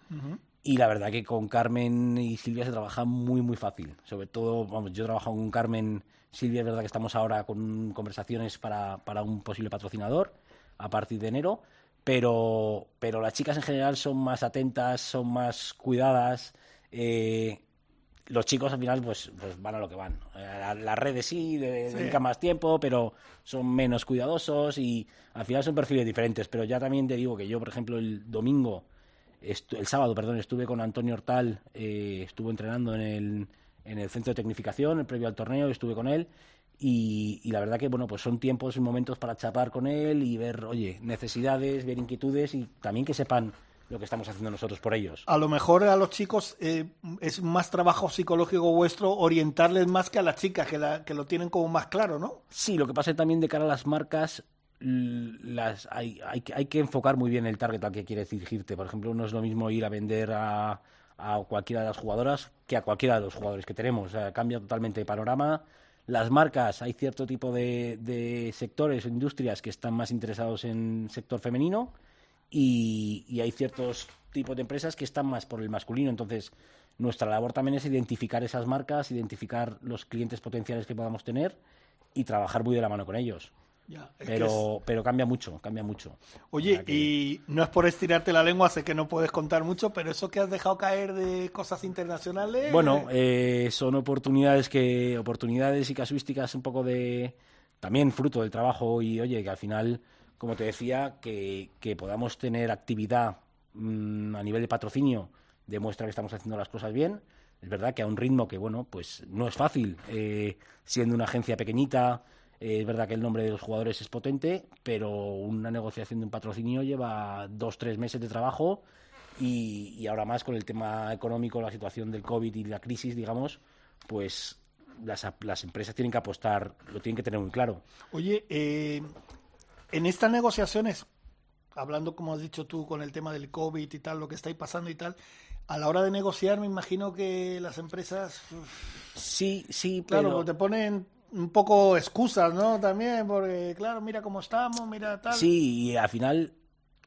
Y la verdad que con Carmen y Silvia se trabaja muy, muy fácil. Sobre todo, vamos, yo he trabajado con Carmen, Silvia, es verdad que estamos ahora con conversaciones para, para un posible patrocinador a partir de enero. Pero, pero las chicas en general son más atentas, son más cuidadas. eh, los chicos al final pues, pues van a lo que van. Eh, Las redes sí, de- Sí. dedican más tiempo, pero son menos cuidadosos y al final son perfiles diferentes. Pero ya también te digo que yo, por ejemplo, el domingo, el sábado, perdón, estuve con Antonio Hortal, eh, estuve entrenando en el, en el centro de tecnificación, el previo al torneo, estuve con él. Y, y la verdad que bueno pues son tiempos y momentos para charlar con él y ver oye necesidades ver inquietudes y también que sepan lo que estamos haciendo nosotros por ellos A lo mejor a los chicos eh, es más trabajo psicológico vuestro orientarles más que a las chicas, que, la- que lo tienen como más claro, ¿no? Sí, lo que pasa es también de cara a las marcas, las, hay, hay, que- enfocar muy bien el target al que quieres dirigirte. Por ejemplo, no es lo mismo ir a vender a, cualquiera de las jugadoras que a cualquiera de los jugadores que tenemos. Cambia totalmente de panorama. Las marcas, hay cierto tipo de, de sectores o industrias que están más interesados en sector femenino y, y hay ciertos tipos de empresas que están más por el masculino. Entonces, nuestra labor también es identificar esas marcas, identificar los clientes potenciales que podamos tener y trabajar muy de la mano con ellos. Ya, es que Pero, pero cambia mucho, cambia mucho. es- Oye, que- y no es por estirarte la lengua, sé que no puedes contar mucho, pero eso que has dejado caer de cosas internacionales... Bueno, eh, son oportunidades que oportunidades y casuísticas un poco de también fruto del trabajo y oye que al final, como te decía, que, que podamos tener actividad mm, a nivel de patrocinio demuestra que estamos haciendo las cosas bien. Es verdad que a un ritmo que bueno, pues no es fácil, eh, siendo una agencia pequeñita. Eh, es verdad que el nombre de los jugadores es potente, pero una negociación de un patrocinio lleva dos, tres meses de trabajo y, y ahora más con el tema económico, la situación del COVID y la crisis, digamos, pues las, las empresas tienen que apostar, lo tienen que tener muy claro. Oye, eh, en estas negociaciones, hablando como has dicho tú con el tema del COVID y tal, lo que está ahí pasando y tal, a la hora de negociar me imagino que las empresas, Sí, sí, claro, pero... te ponen un poco excusas, ¿no? También, porque claro, mira cómo estamos, mira tal. Sí, y al final,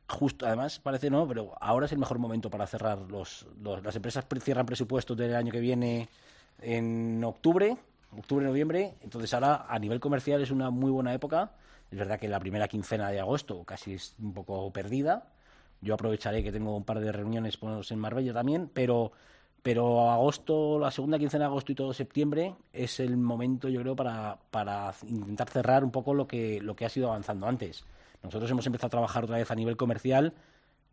justo, además parece no, pero ahora es el mejor momento para cerrar los, los- las empresas pre- cierran presupuestos del año que viene en octubre, octubre, noviembre, entonces ahora a nivel comercial es una muy buena época. Es verdad que la primera quincena de agosto casi es un poco perdida. Yo aprovecharé que tengo un par de reuniones pues, en Marbella también, pero pero agosto, la segunda quincena de agosto y todo septiembre es el momento, yo creo, para, para intentar cerrar un poco lo que, lo que ha sido avanzando antes. Nosotros hemos empezado a trabajar otra vez a nivel comercial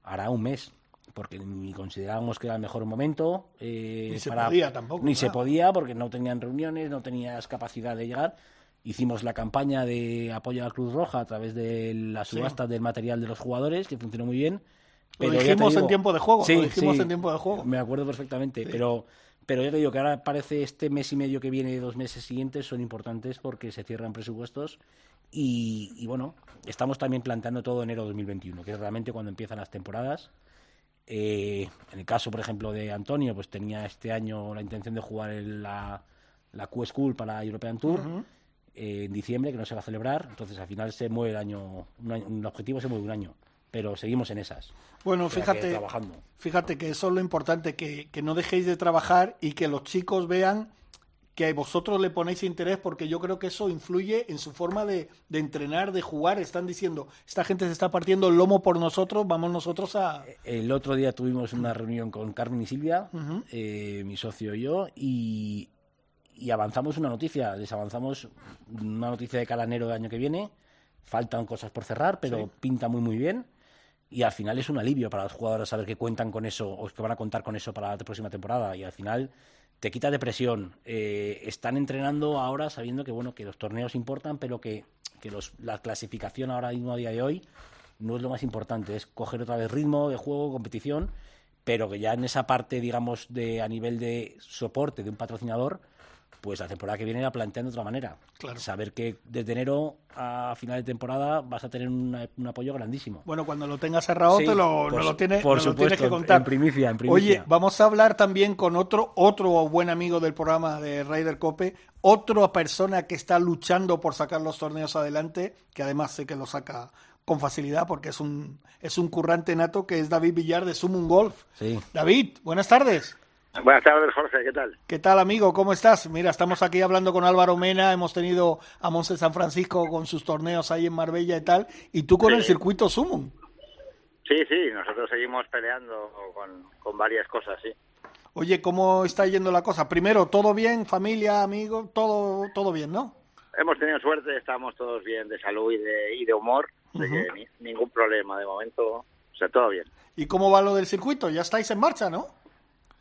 hará un mes, porque ni considerábamos que era el mejor momento. eh, Ni se para- podía tampoco, Ni se podía, porque no tenían reuniones, no tenías capacidad de llegar. Hicimos la campaña de apoyo a la Cruz Roja a través de la Sí. subasta del material de los jugadores, que funcionó muy bien. Lo ya dijimos en digo- tiempo de juego, Sí, lo dijimos sí, en tiempo de juego. Me acuerdo perfectamente, Sí. pero, Pero yo te digo que ahora parece este mes y medio que viene, dos meses siguientes, son importantes porque se cierran presupuestos y, bueno, estamos también planteando todo enero 2021, que es realmente cuando empiezan las temporadas. Eh, en el caso, por ejemplo, de Antonio, pues tenía este año la intención de jugar en la, la Q School para European Tour eh, en diciembre, que no se va a celebrar. Entonces, al final se mueve el año, un, objetivo se mueve un año pero seguimos en esas. Bueno, fíjate, fíjate que eso es lo importante, que, que, no dejéis de trabajar y que los chicos vean que vosotros le ponéis interés porque yo creo que eso influye en su forma de, entrenar, de jugar. Están diciendo, esta gente se está partiendo el lomo por nosotros, vamos nosotros a... El otro día tuvimos una reunión con Carmen y Silvia, eh, mi socio y yo, y, avanzamos una noticia, les avanzamos una noticia de calanero del año que viene. Faltan cosas por cerrar, pero pinta muy muy bien y al final es un alivio para los jugadores saber que cuentan con eso o que van a contar con eso para la próxima temporada y al final te quita depresión. Eh, están entrenando ahora sabiendo que bueno que los torneos importan, pero que, que los, la clasificación ahora mismo a día de hoy no es lo más importante, es coger otra vez ritmo de juego, competición, pero que ya en esa parte, digamos, de a nivel de soporte de un patrocinador, pues la temporada que viene la plantean de otra manera. Saber que desde enero a final de temporada vas a tener un apoyo grandísimo. Bueno, cuando lo tengas cerrado te lo, no lo, tienes, por tienes que contar. En primicia, en primicia. Oye, vamos a hablar también con otro, otro buen amigo del programa de Raider Cope, otra persona que está luchando por sacar los torneos adelante, que además sé que lo saca con facilidad porque es un, es un currante nato que es David Villar de Sumun Golf. Sí. David, buenas tardes. Buenas tardes, Jorge, ¿qué tal? ¿Qué tal, amigo? ¿Cómo estás? Mira, estamos aquí hablando con Álvaro Mena, hemos tenido a Monse San Francisco con sus torneos ahí en Marbella y tal, y tú con el circuito Sumum. Sí, sí, nosotros seguimos peleando con, varias cosas, sí. Oye, ¿cómo está yendo la cosa? Primero, ¿todo bien? ¿Familia, amigos? Todo, todo bien, ¿no? Hemos tenido suerte, estamos todos bien de salud y de, y de humor, ningún problema de momento, o sea, todo bien. ¿Y cómo va lo del circuito? Ya estáis en marcha, ¿no?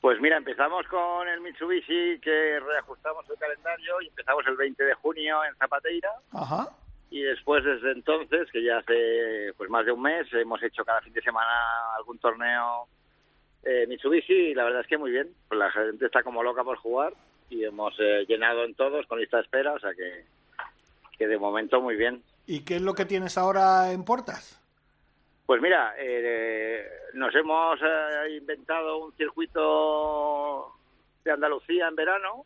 Pues mira, empezamos con el Mitsubishi, que reajustamos el calendario y empezamos el 20 de junio en Zapateira. Ajá. Y después, desde entonces, que ya hace pues más de un mes, hemos hecho cada fin de semana algún torneo eh, Mitsubishi y la verdad es que muy bien. Pues la gente está como loca por jugar y hemos eh, llenado en todos con lista de espera, o sea que, que de momento muy bien. ¿Y qué es lo que tienes ahora en puertas? Pues mira, eh, nos hemos eh, inventado un circuito de Andalucía en verano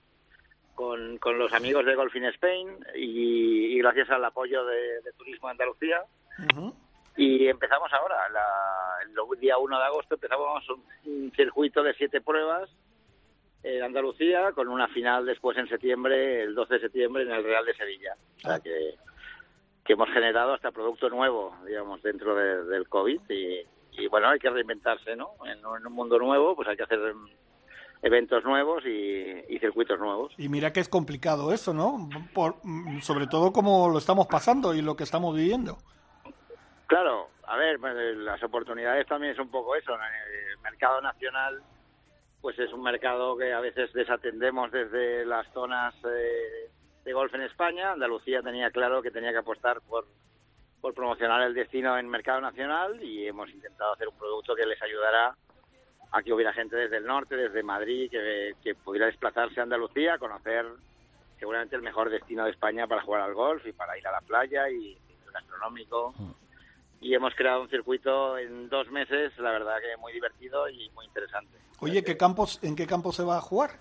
con, con los amigos de Golf in Spain y, gracias al apoyo de, Turismo Andalucía. Y empezamos ahora, el día 1 de agosto empezamos un, circuito de siete pruebas en Andalucía con una final después en septiembre, el 12 de septiembre en el Real de Sevilla. O sea ah. que que hemos generado hasta producto nuevo, digamos, dentro del COVID y, bueno, hay que reinventarse, ¿no? En, un mundo nuevo, pues hay que hacer eventos nuevos y, circuitos nuevos. Y mira que es complicado eso, ¿no? Por, sobre todo como lo estamos pasando y lo que estamos viviendo. Claro, a ver, pues, las oportunidades también es un poco eso. El mercado nacional, pues es un mercado que a veces desatendemos desde las zonas eh, de golf en España. Andalucía tenía claro que tenía que apostar por, por promocionar el destino en mercado nacional y hemos intentado hacer un producto que les ayudara a que hubiera gente desde el norte, desde Madrid, que, que pudiera desplazarse a Andalucía, conocer seguramente el mejor destino de España para jugar al golf y para ir a la playa y, gastronómico. Mm. Y hemos creado un circuito en dos meses, la verdad que muy divertido y muy interesante. Oye, ¿qué campos, ¿en qué campo se va a jugar?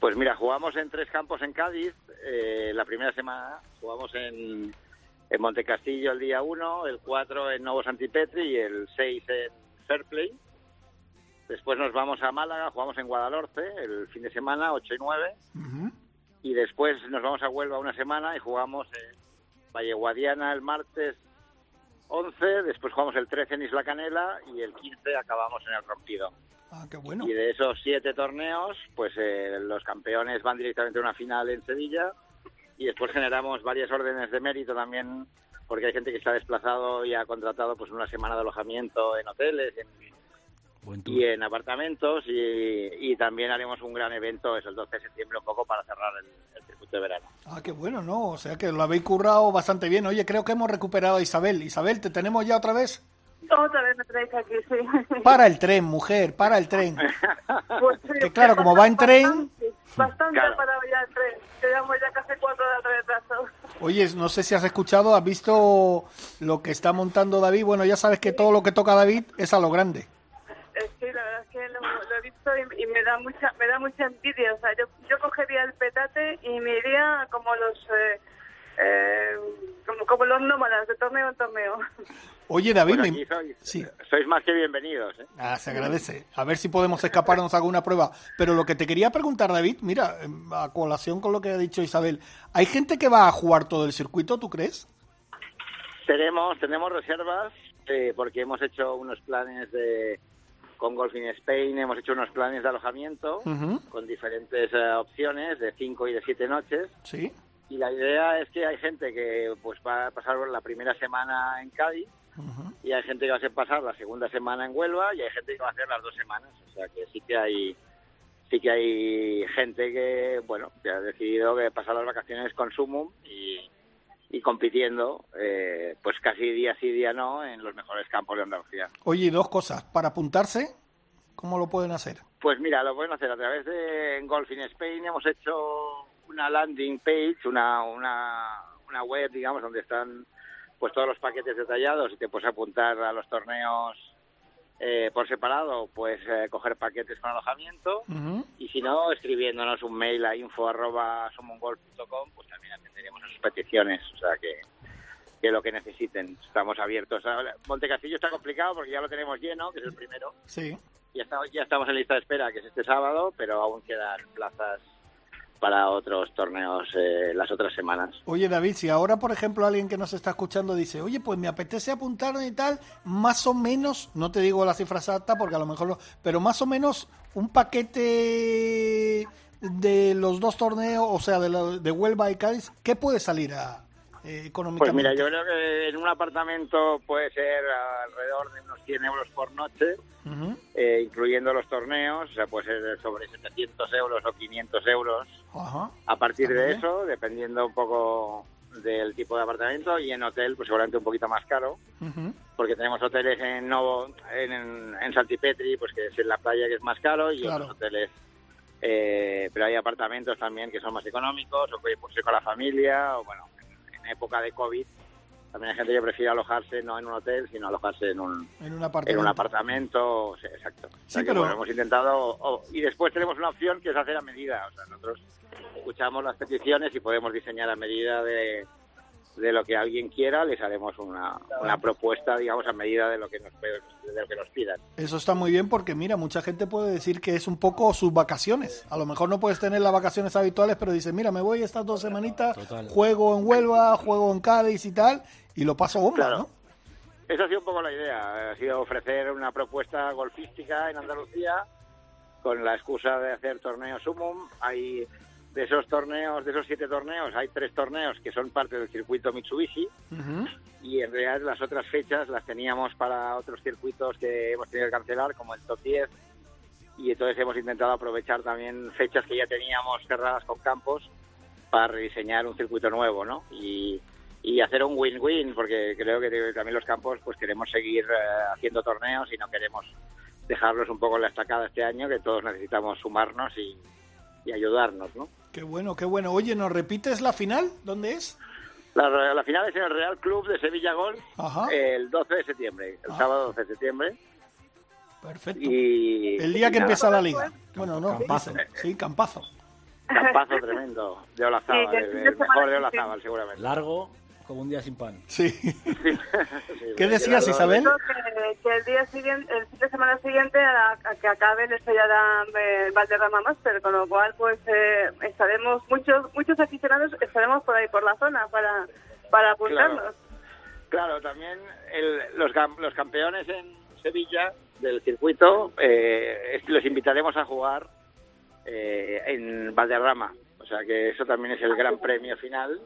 Pues mira, jugamos en tres campos en Cádiz. Eh, la primera semana jugamos en, en Montecastillo el día 1, el 4 en Novo Santipetri y el 6 en Fairplay. Después nos vamos a Málaga, jugamos en Guadalhorce el fin de semana, 8 y 9. Y después nos vamos a Huelva una semana y jugamos en Valle Guadiana el martes 11. Después jugamos el 13 en Isla Canela y el 15 acabamos en el Rompido. Ah, qué bueno. Y de esos siete torneos, pues eh, los campeones van directamente a una final en Sevilla y después generamos varias órdenes de mérito también porque hay gente que está desplazado y ha contratado pues una semana de alojamiento en hoteles y en apartamentos y, también haremos un gran evento es el 12 de septiembre un poco para cerrar el, circuito de verano. Ah, qué bueno, ¿no? O sea que lo habéis currado bastante bien. Oye, creo que hemos recuperado a Isabel. Isabel, ¿te tenemos ya otra vez? Otra vez me traéis aquí, sí. Para el tren, mujer, para el tren. Pues sí, Que claro, como va en tren- Bastante, bastante Claro. para ya el tren. Llevamos ya casi cuatro horas de retraso. Oye, no sé si has escuchado, has visto lo que está montando David. Bueno, ya sabes que todo lo que toca David es a lo grande. Eh, sí, la verdad es que lo, lo he visto y, y me da mucha me da mucha envidia. O sea, yo, yo cogería el petate y me iría como los eh, eh, como, como los nómadas de torneo en torneo. Oye, David, Bueno, me- aquí sois, Sí. sois más que bienvenidos. ¿eh? Ah, se agradece. A ver si podemos escaparnos a alguna prueba. Pero lo que te quería preguntar, David, mira, em, a colación con lo que ha dicho Isabel, ¿hay gente que va a jugar todo el circuito, tú crees? Tenemos, tenemos reservas eh, porque hemos hecho unos planes de con Golf in Spain, hemos hecho unos planes de alojamiento con diferentes eh, opciones de cinco y de siete noches. Sí. Y la idea es que hay gente que pues va a pasar la primera semana en Cádiz y hay gente que va a hacer pasar la segunda semana en Huelva y hay gente que va a hacer las dos semanas. O sea que sí que hay sí que hay gente que bueno que ha decidido que pasar las vacaciones con Sumum y, y compitiendo eh, pues casi día sí día no en los mejores campos de Andalucía. Oye, dos cosas. Para apuntarse, ¿cómo lo pueden hacer? Pues mira, lo pueden hacer a través de Golf in Spain. Hemos hecho una landing page, una, una, una web, digamos, donde están pues todos los paquetes detallados y te puedes apuntar a los torneos eh, por separado, pues eh, coger paquetes con alojamiento y si no, escribiéndonos un mail a info.somongolf.com, pues también atenderemos a sus peticiones. O sea que, que lo que necesiten, estamos abiertos. Ahora, Montecastillo está complicado porque ya lo tenemos lleno, que es el primero. Sí. Ya, está- ya estamos en lista de espera, que es este sábado, pero aún quedan plazas para otros torneos eh, las otras semanas. Oye, David, si ahora, por ejemplo, alguien que nos está escuchando dice, oye, pues me apetece apuntarme y tal, más o menos, no te digo la cifra exacta porque a lo mejor no, pero más o menos un paquete de los dos torneos, o sea, de, de Huelva y Cádiz, ¿qué puede salir a, eh, Pues mira, yo creo que en un apartamento puede ser alrededor de unos 100 euros por noche, eh, incluyendo los torneos, o sea, puede ser sobre 700 euros o 500 euros. A partir de eso, dependiendo un poco del tipo de apartamento, y en hotel, pues seguramente un poquito más caro. Porque tenemos hoteles en Novo, en, en, Santipetri, pues que es en la playa que es más caro, y Claro. otros hoteles, eh, pero hay apartamentos también que son más económicos, o que pues, ir con la familia, o bueno, en, época de COVID, también hay gente que prefiere alojarse no en un hotel, sino alojarse en un, En un en apartamento. un apartamento, sí, exacto. O sea Sí, que, bueno, hemos intentado, o- y después tenemos una opción que es hacer a medida, o sea, nosotros escuchamos las peticiones y podemos diseñar a medida de, de lo que alguien quiera, les haremos una, una propuesta, digamos, a medida de lo que nos, de lo que nos pidan. Eso está muy bien porque, mira, mucha gente puede decir que es un poco sus vacaciones. A lo mejor no puedes tener las vacaciones habituales, pero dice, mira, me voy estas dos semanitas, Total. juego en Huelva, juego en Cádiz y tal, y lo paso bomba, Claro. ¿no? Esa ha sido un poco la idea, ha sido ofrecer una propuesta golfística en Andalucía con la excusa de hacer torneos sumum. Hay de esos torneos, de esos siete torneos, hay tres torneos que son parte del circuito Mitsubishi y en realidad las otras fechas las teníamos para otros circuitos que hemos tenido que cancelar, como el Top 10, y entonces hemos intentado aprovechar también fechas que ya teníamos cerradas con campos para rediseñar un circuito nuevo, ¿no? Y, y hacer un win-win, porque creo que también los campos pues queremos seguir eh, haciendo torneos y no queremos dejarlos un poco en la estacada este año, que todos necesitamos sumarnos y, y ayudarnos, ¿no? Qué bueno, qué bueno. Oye, ¿nos repites la final? ¿Dónde es? La, la final es en el Real Club de Sevilla Golf Ajá. el 12 de septiembre, el Ah. sábado 12 de septiembre. Perfecto. Y, El día y que nada, empieza la liga. Bueno, no, Campazo. Sí, campazo. Campazo tremendo de Olazábal, Sí, el, el mejor de. Olazábal, seguramente. Largo como un día sin pan. Sí. Sí, ¿Qué decías, Isabel? Que, que el día siguiente, el fin de semana siguiente, a, a que acabe el Estrellada eh, Valderrama Master, con lo cual, pues, eh, estaremos, muchos muchos aficionados estaremos por ahí, por la zona, para, para apuntarnos. Claro, también el- los, cam- los campeones en Sevilla del circuito eh, los invitaremos a jugar eh, en Valderrama. O sea que eso también es el gran premio final,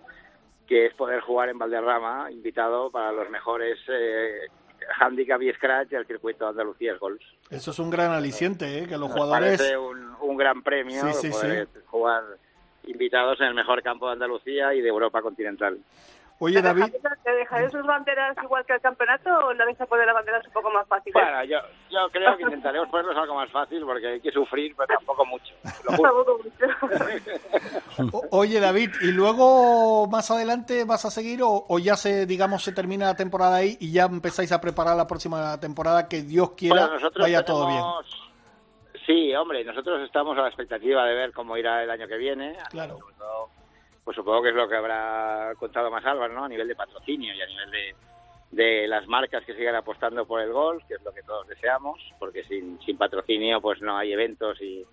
que es poder jugar en Valderrama, invitado para los mejores eh, handicap y scratch del circuito Andalucía Golf. Eso es un gran aliciente, ¿eh? Que los Nos jugadores... parece un, un gran premio Sí, sí, poder jugar invitados en el mejor campo de Andalucía y de Europa continental. Oye, David. ¿Te dejaré sus banderas igual que el campeonato o le vais a poner las banderas un poco más fáciles? Bueno, yo, yo creo que intentaremos ponerlos algo más fácil porque hay que sufrir, pero tampoco mucho. Tampoco mucho. Oye, David, ¿y luego más adelante vas a seguir o, o ya se, digamos, se termina la temporada ahí y ya empezáis a preparar la próxima temporada que Dios quiera Bueno, nosotros vaya todo bien? tenemos- Sí, hombre, nosotros estamos a la expectativa de ver cómo irá el año que viene. Claro. Sobre todo, Pues supongo que es lo que habrá contado más Álvaro, ¿no? A nivel de patrocinio y a nivel de, las marcas que sigan apostando por el golf, que es lo que todos deseamos, porque sin, sin patrocinio pues no hay eventos y,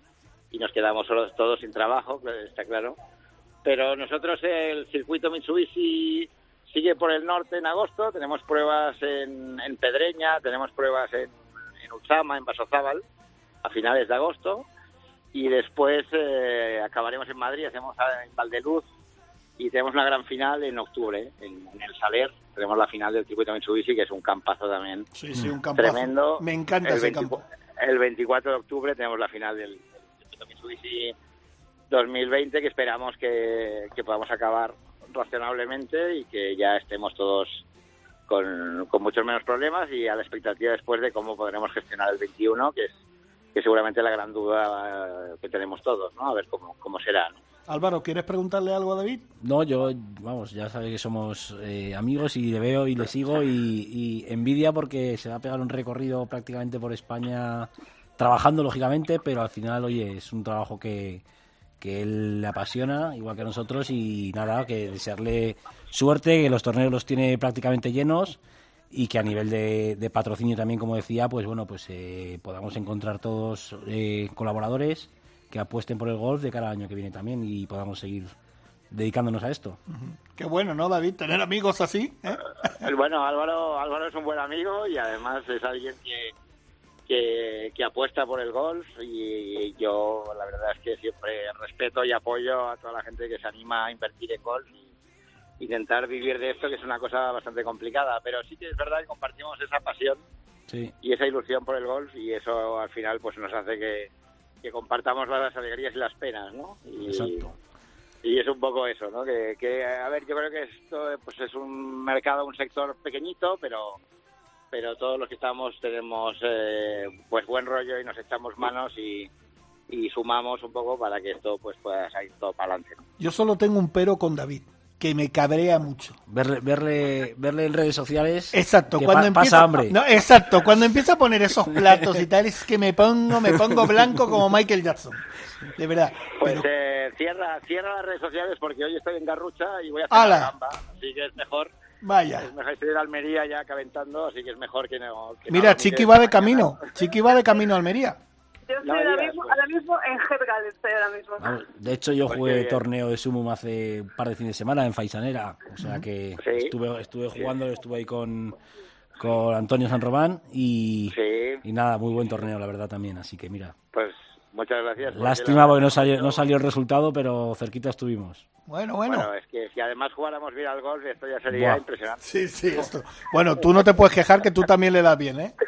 y nos quedamos solos todos sin trabajo, está claro. Pero nosotros el circuito Mitsubishi sigue por el norte en agosto, tenemos pruebas en, en Pedreña, tenemos pruebas en, en Uzama, en Basozábal, a finales de agosto, y después eh, acabaremos en Madrid, hacemos en Valdeluz, y tenemos una gran final en octubre, en, en el Saler, tenemos la final del circuito Mitsubishi, que es un campazo también Sí, sí, un campazo. tremendo. Me encanta el ese 24 campo. El 24 de octubre tenemos la final del, del circuito Mitsubishi 2020 que esperamos que, que podamos acabar razonablemente y que ya estemos todos con, con muchos menos problemas y a la expectativa después de cómo podremos gestionar el 21, que es que seguramente la gran duda eh, que tenemos todos, ¿no? A ver cómo, cómo será, ¿no? Álvaro, ¿quieres preguntarle algo a David? No, yo, vamos, ya sabe que somos eh, amigos y le veo y le sigo y, y envidia porque se va a pegar un recorrido prácticamente por España trabajando, lógicamente, pero al final, oye, es un trabajo que, que él le apasiona, igual que a nosotros, y nada, que desearle suerte, que los torneos los tiene prácticamente llenos y que a nivel de, de patrocinio también, como decía, pues bueno, pues eh, podamos encontrar todos eh, colaboradores que apuesten por el golf de cara al año que viene también y podamos seguir dedicándonos a esto. Qué bueno, ¿no, David? Tener amigos así. ¿eh? Eh, Bueno, Álvaro, Álvaro es un buen amigo y además es alguien que, que, que apuesta por el golf y yo la verdad es que siempre respeto y apoyo a toda la gente que se anima a invertir en golf y intentar vivir de esto, que es una cosa bastante complicada, pero sí que es verdad que compartimos esa pasión Sí. y esa ilusión por el golf y eso al final pues nos hace que, que compartamos las alegrías y las penas, ¿no? Y, Exacto. y es un poco eso, ¿no? Que, que, a ver, yo creo que esto pues es un mercado, un sector pequeñito, pero pero todos los que estamos tenemos eh, pues buen rollo y nos echamos manos y, y sumamos un poco para que esto pues pueda salir todo para adelante. Yo solo tengo un pero con David, que me cabrea mucho. Verle, verle, verle en redes sociales. Exacto, que cuando pa- empieza, pasa hambre. No, exacto, cuando empieza a poner esos platos y tal, es que me pongo, me pongo blanco como Michael Jackson. De verdad. Pues Pero, eh, cierra cierra las redes sociales porque hoy estoy en Garrucha y voy a hacer ¡Hala! la gamba, así que es mejor. vaya. Es mejor estoy en Almería ya calentando, así que es mejor que no. que no Mira, lo Chiqui va de mañana. camino. Chiqui va de camino a Almería. Yo estoy ahora mismo, pues. ahora mismo en Gergal, estoy ahora mismo. De hecho, yo Pues jugué torneo de Sumum hace un par de fines de semana en Faisanera. O sea que Sí. estuve, estuve jugando, estuve ahí con, con Antonio San Román y, Sí, y nada, muy buen torneo, la verdad también. Así que mira, pues muchas gracias. porque lástima la- porque no salió, no salió el resultado, pero cerquita estuvimos. Bueno, bueno. Bueno, es que si además jugáramos bien al golf, esto ya sería Buah. impresionante. Sí, sí, esto. Bueno, tú no te puedes quejar que tú también le das bien, ¿eh?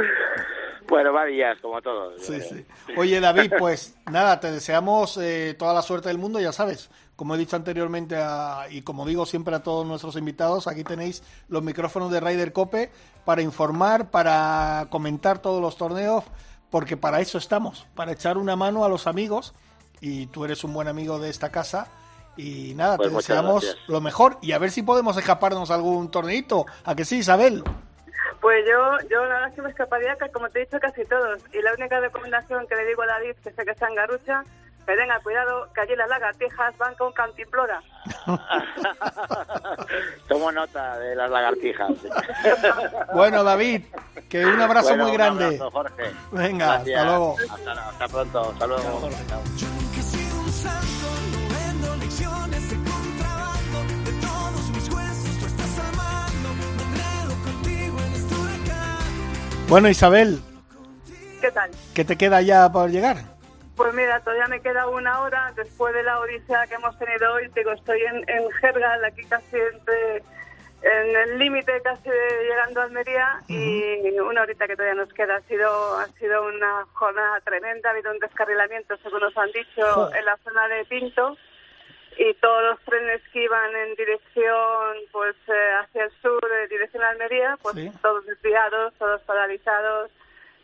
Bueno, va días, como todos. Sí, sí. Oye, David, pues nada, te deseamos eh, toda la suerte del mundo, ya sabes. Como he dicho anteriormente a- y como digo siempre a todos nuestros invitados, aquí tenéis los micrófonos de Ryder Cope para informar, para comentar todos los torneos, porque para eso estamos, para echar una mano a los amigos. Y tú eres un buen amigo de esta casa. Y nada, Pues te muchas deseamos gracias. lo mejor y a ver si podemos escaparnos a algún torneito. ¿A que sí, Isabel? Pues yo, yo la verdad es que me escaparía, que como te he dicho, casi todos. Y la única recomendación que le digo a David, que sé que está en Garrucha, que tenga cuidado, que allí las lagartijas van con cantimplora. Tomo nota de las lagartijas. Bueno, David, que un abrazo Bueno, muy un grande. abrazo, Jorge. Venga, Gracias. hasta luego. Hasta, hasta pronto. Hasta luego. Chao. Yo Bueno, Isabel, ¿Qué tal? ¿qué te queda ya por llegar? Pues mira, todavía me queda una hora después de la odisea que hemos tenido hoy. Digo, estoy en, en aquí casi entre, en el límite, casi de- llegando a Almería, y una horita que todavía nos queda. Ha sido, ha sido una jornada tremenda, ha habido un descarrilamiento, según nos han dicho, en la zona de Pinto. Y todos los trenes que iban en dirección pues eh, hacia el sur, en dirección a Almería, pues Sí. todos desviados, todos paralizados,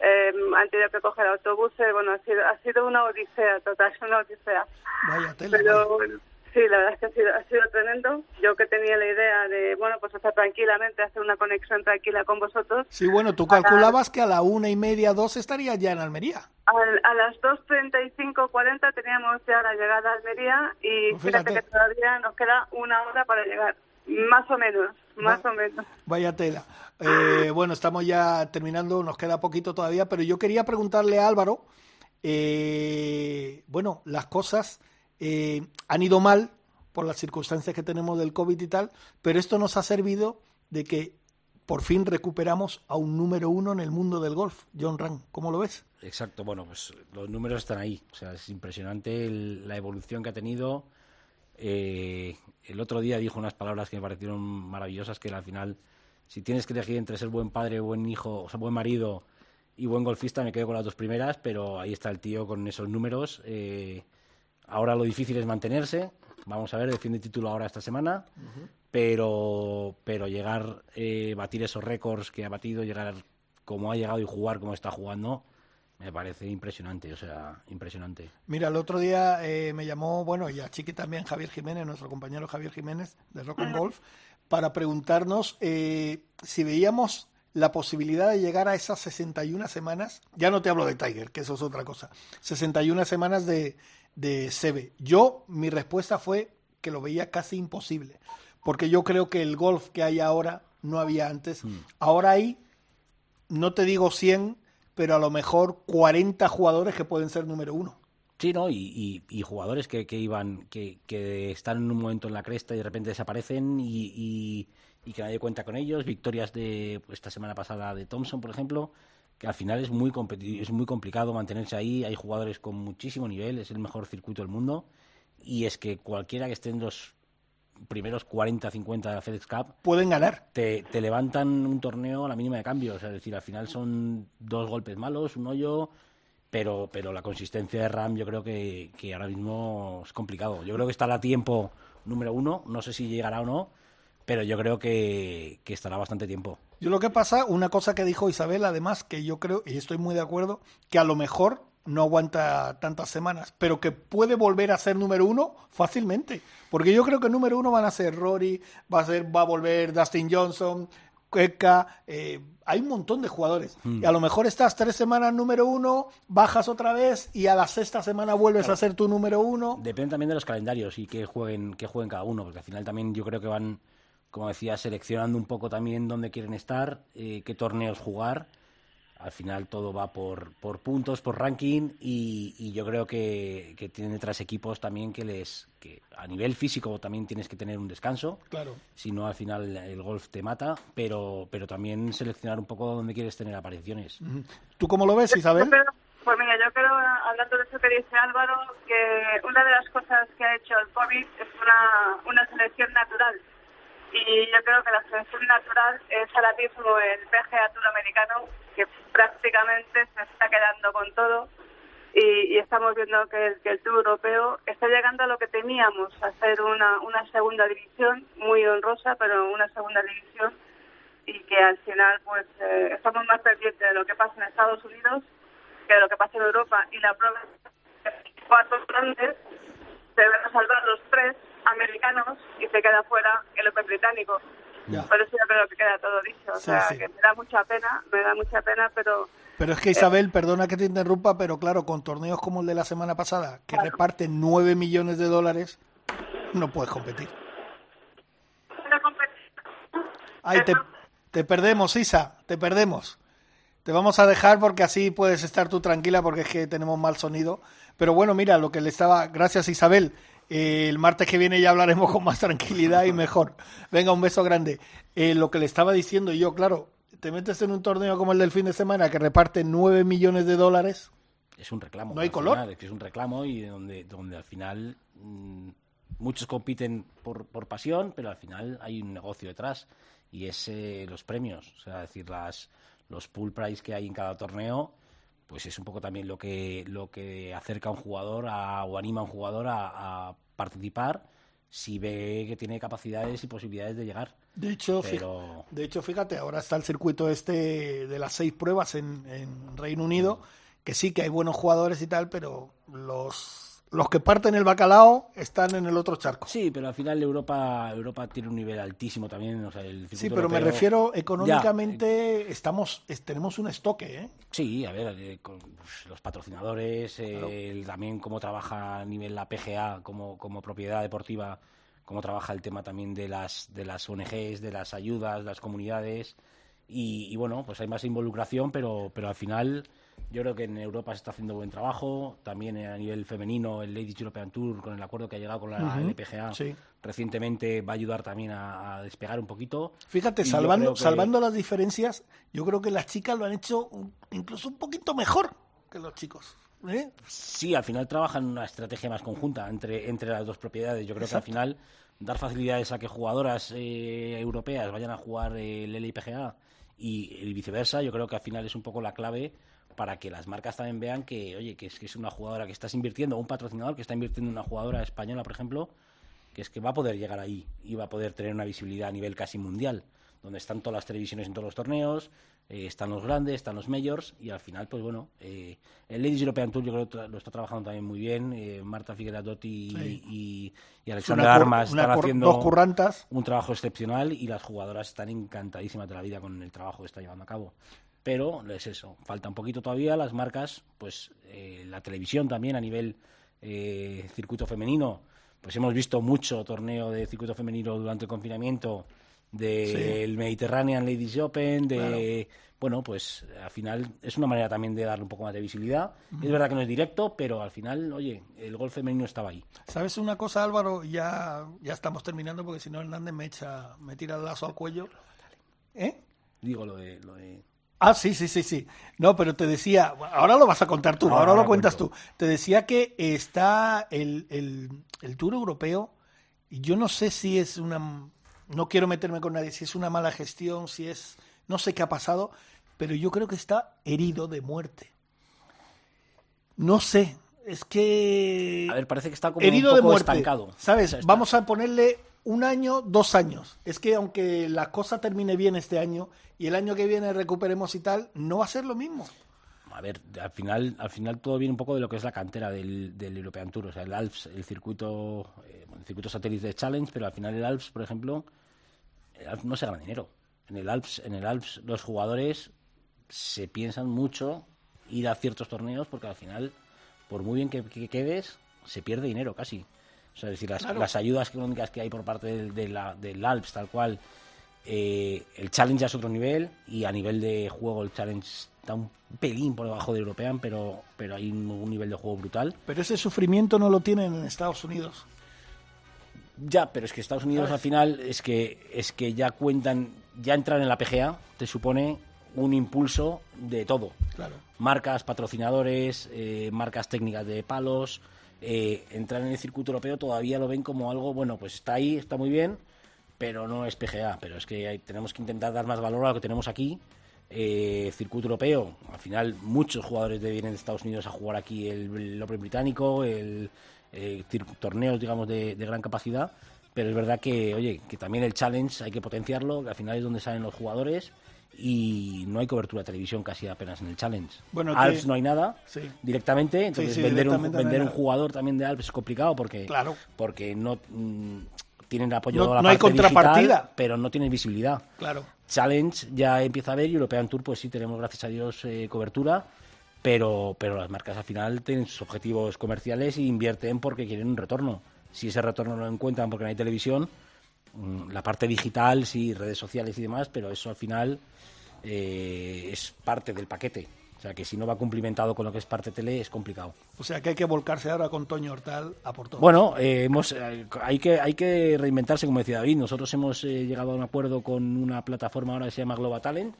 eh, han tenido que coger autobuses, bueno, ha sido, ha sido una odisea total, una odisea. Vaya tela. Pero sí, la verdad es que ha sido, ha sido tremendo. Yo que tenía la idea de, bueno, pues estar tranquilamente, hacer una conexión tranquila con vosotros. Sí, bueno, tú calculabas que a la una y media, dos estarías ya en Almería. Al- a las 2.35, 40 teníamos ya la llegada a Almería y Pues fíjate fíjate. que todavía nos queda una hora para llegar. Más o menos, más o menos. Vaya tela. Eh, bueno, estamos ya terminando, nos queda poquito todavía, pero yo quería preguntarle a Álvaro, eh, bueno, las cosas eh, han ido mal por las circunstancias que tenemos del COVID y tal, pero esto nos ha servido de que por fin recuperamos a un número uno en el mundo del golf, John Ram. ¿Cómo lo ves? Exacto, bueno, pues los números están ahí. O sea, es impresionante el- la evolución que ha tenido. Eh, el otro día dijo unas palabras que me parecieron maravillosas, que al final, si tienes que elegir entre ser buen padre, buen hijo, o sea, buen marido y buen golfista, me quedo con las dos primeras, pero ahí está el tío con esos números. Eh, ahora lo difícil es mantenerse. Vamos a ver, defiende título ahora esta semana. Pero, pero llegar, eh, batir esos récords que ha batido, llegar como ha llegado y jugar como está jugando, me parece impresionante, o sea, impresionante. Mira, el otro día eh, me llamó, bueno, y a Chiqui también, Javier Jiménez, nuestro compañero Javier Jiménez de Rock and Golf, para preguntarnos eh, si veíamos la posibilidad de llegar a esas 61 semanas. Ya no te hablo de Tiger, que eso es otra cosa. 61 semanas de, de Seve. Yo, mi respuesta fue que lo veía casi imposible, porque yo creo que el golf que hay ahora no había antes. Ahora hay no te digo 100, pero a lo mejor 40 jugadores que pueden ser número uno. Sí, ¿no? Y, y- y jugadores que, que iban, que, que están en un momento en la cresta y de repente desaparecen y, y- y que nadie cuenta con ellos. Victorias de pues, esta semana pasada de Thompson, por ejemplo, que al final es muy, es muy complicado mantenerse ahí. Hay jugadores con muchísimo nivel, es el mejor circuito del mundo. Y es que cualquiera que esté en los primeros 40, 50 de la FedEx Cup Pueden ganar. te, te levantan un torneo a la mínima de cambio. O sea, es decir, al final son dos golpes malos, un hoyo, pero, pero la consistencia de Ram yo creo que, que ahora mismo es complicado. Yo creo que estará a tiempo número uno, no sé si llegará o no, pero yo creo que, que estará bastante tiempo. Yo lo que pasa, una cosa que dijo Isabel, además, que yo creo, y estoy muy de acuerdo, que a lo mejor no aguanta tantas semanas, pero que puede volver a ser número uno fácilmente. Porque yo creo que número uno van a ser Rory, va a ser, va a volver Dustin Johnson, Koepka, eh, hay un montón de jugadores. Y a lo mejor estás tres semanas número uno, bajas otra vez y a la sexta semana vuelves a ser tu número uno. Depende también de los calendarios y que jueguen, que jueguen cada uno, porque al final también yo creo que van, como decía, seleccionando un poco también dónde quieren estar, eh, qué torneos jugar. Al final todo va por, por puntos, por ranking y, y yo creo que, que tienen detrás equipos también que les que a nivel físico también tienes que tener un descanso. Claro. Si no, al final el golf te mata, pero, pero también seleccionar un poco dónde quieres tener apariciones. ¿Tú cómo lo ves, Isabel? creo- pues mira, yo creo, hablando de eso que dice Álvaro, que una de las cosas que ha hecho el COVID es una, una selección natural. Y yo creo que la selección natural es ahora mismo el PGA Tour americano, que prácticamente se está quedando con todo. Y, estamos viendo que el, que el Tour europeo está llegando a lo que teníamos, a ser una, una segunda división, muy honrosa, pero una segunda división y que al final pues eh, estamos más pendientes de lo que pasa en Estados Unidos que de lo que pasa en Europa y la prueba cuatro grandes se van a salvar los tres americanos y se queda fuera el Open británico Ya. por eso yo creo que queda todo dicho o Sí, sea sí. que me da mucha pena me da mucha pena pero Pero es que Isabel, perdona que te interrumpa, pero claro, con torneos como el de la semana pasada, que reparten 9 millones de dólares, no puedes competir. Ay, te, te perdemos, Isa, te perdemos. Te vamos a dejar porque así puedes estar tú tranquila porque es que tenemos mal sonido. Pero bueno, mira, lo que le estaba... Gracias, Isabel. El martes que viene ya hablaremos con más tranquilidad y mejor. Venga, un beso grande. Eh, lo que le estaba diciendo yo, claro, te metes en un torneo como el del fin de semana que reparte 9 millones de dólares. es un reclamo. No hay color. final, es un reclamo y donde, donde al final mm, muchos compiten por, por pasión, pero al final hay un negocio detrás y es eh, los premios. O sea, es decir, las, los pool price que hay en cada torneo, pues es un poco también lo que, lo que acerca a un jugador a- o anima a un jugador a, a participar si ve que tiene capacidades y posibilidades de llegar. De hecho, fí- Pero de hecho, fíjate, ahora está el circuito este de las seis pruebas en, en Reino Unido, que sí que hay buenos jugadores y tal, pero los, los que parten el bacalao están en el otro charco. sí, pero al final Europa Europa tiene un nivel altísimo también. O sea, el Sí, pero me refiero Ya, económicamente, estamos, es- tenemos un estoque, ¿eh? Sí, a ver, eh, con pues, los patrocinadores, eh, el- también cómo trabaja a nivel la PGA como, como propiedad deportiva, cómo trabaja el tema también de las, de las ONGs, de las ayudas, las comunidades. Y, y bueno, pues hay más involucración, pero, pero al final yo creo que en Europa se está haciendo buen trabajo. También a nivel femenino, el Ladies European Tour, con el acuerdo que ha llegado con la Ujú, LPGA sí. recientemente, va a ayudar también a, a despegar un poquito. Fíjate, Y salvando, que- salvando las diferencias, yo creo que las chicas lo han hecho un- incluso un poquito mejor que los chicos. ¿eh? Sí, al final trabajan una estrategia más conjunta entre, entre las dos propiedades. Yo creo que al final dar facilidades a que jugadoras eh, europeas vayan a jugar eh, el LIPGA y, y viceversa, yo creo que al final es un poco la clave para que las marcas también vean que, oye, que es, que es una jugadora que estás invirtiendo, un patrocinador que está invirtiendo en una jugadora española, por ejemplo, que es que va a poder llegar ahí y va a poder tener una visibilidad a nivel casi mundial, donde están todas las televisiones en todos los torneos, eh, están los grandes, están los majors y al final, pues bueno, eh, el Ladies European Tour yo creo que lo está trabajando también muy bien, eh, Marta Figueradotti Sí. y, y, Alexandra una Armas una están haciendo dos currantas. un trabajo excepcional y las jugadoras están encantadísimas de la vida con el trabajo que está llevando a cabo. Pero es eso, falta un poquito todavía. Las marcas, pues eh, la televisión también a nivel eh, circuito femenino, pues hemos visto mucho torneo de circuito femenino durante el confinamiento del Mediterranean Ladies Open, de bueno, pues al final es una manera también de darle un poco más de visibilidad. Es verdad que no es directo, pero al final, oye, el gol femenino estaba ahí. ¿Sabes una cosa, Álvaro? Ya, ya estamos terminando porque si no Hernández me echa, me tira el lazo al cuello. ¿Eh? Digo lo de, lo de Ah, sí, sí, sí, sí. No, pero te decía, ahora lo vas a contar tú, Ahora ahora lo lo cuentas cuento. tú. Te decía que está el, el, el Tour Europeo y yo no sé si es una, no quiero meterme con nadie, si es una mala gestión, si es, no sé qué ha pasado, pero yo creo que está herido de muerte. No sé, es que A ver, parece que está como herido un de poco muerte. estancado. ¿Sabes? O sea, está- Vamos a ponerle un año, dos años. Es que aunque la cosa termine bien este año y el año que viene recuperemos y tal, no va a ser lo mismo. A ver, al final, al final todo viene un poco de lo que es la cantera del, del European Tour, o sea, el Alps, el circuito, eh, el circuito satélite de Challenge, pero al final el Alps, por ejemplo, no se gana dinero. En el Alps, en el Alps los jugadores se piensan mucho ir a ciertos torneos porque al final, por muy bien que, que quedes, se pierde dinero casi. O sea, es decir, las, Claro. las ayudas económicas que hay por parte del, de la- del Alps, tal cual, eh, el Challenge es otro nivel y a nivel de juego el Challenge está un pelín por debajo de European, pero, pero hay un, un nivel de juego brutal. Pero ese sufrimiento no lo tienen en Estados Unidos. Ya, pero es que Estados Unidos al final es que es que ya cuentan, ya entrar en la PGA te supone un impulso de todo. Claro. Marcas, patrocinadores, eh, marcas técnicas de palos. Eh, entrar en el circuito europeo todavía lo ven como algo, bueno, pues está ahí, está muy bien, pero no es PGA. Pero es que hay- tenemos que intentar dar más valor a lo que tenemos aquí. Eh, circuito europeo, al final muchos jugadores vienen de Estados Unidos a jugar aquí el, el Open británico, el eh, torneos, digamos, de, de gran capacidad. Pero es verdad que, oye, que también el challenge hay que potenciarlo, que al final es donde salen los jugadores y no hay cobertura de televisión casi apenas en el challenge. Bueno, Alps que- no hay nada Sí. directamente, entonces sí, vender, directamente un, vender un jugador también de Alps es complicado porque, Claro. porque no mm, tienen apoyo No- de la no hay digital, contrapartida. pero no tienen visibilidad. Claro. Challenge ya empieza a ver y European Tour pues sí tenemos gracias a Dios eh, cobertura pero pero las marcas al final tienen sus objetivos comerciales y invierten porque quieren un retorno si ese retorno no lo encuentran porque no hay televisión la parte digital sí redes sociales y demás pero eso al final eh, es parte del paquete o sea que si no va cumplimentado con lo que es parte tele es complicado O sea que hay que volcarse ahora con Toño Hortal a por todo. bueno, eh, hemos, eh, hay, que, hay que reinventarse, como decía David. Nosotros hemos llegado a un acuerdo con una plataforma ahora que se llama Global Talent,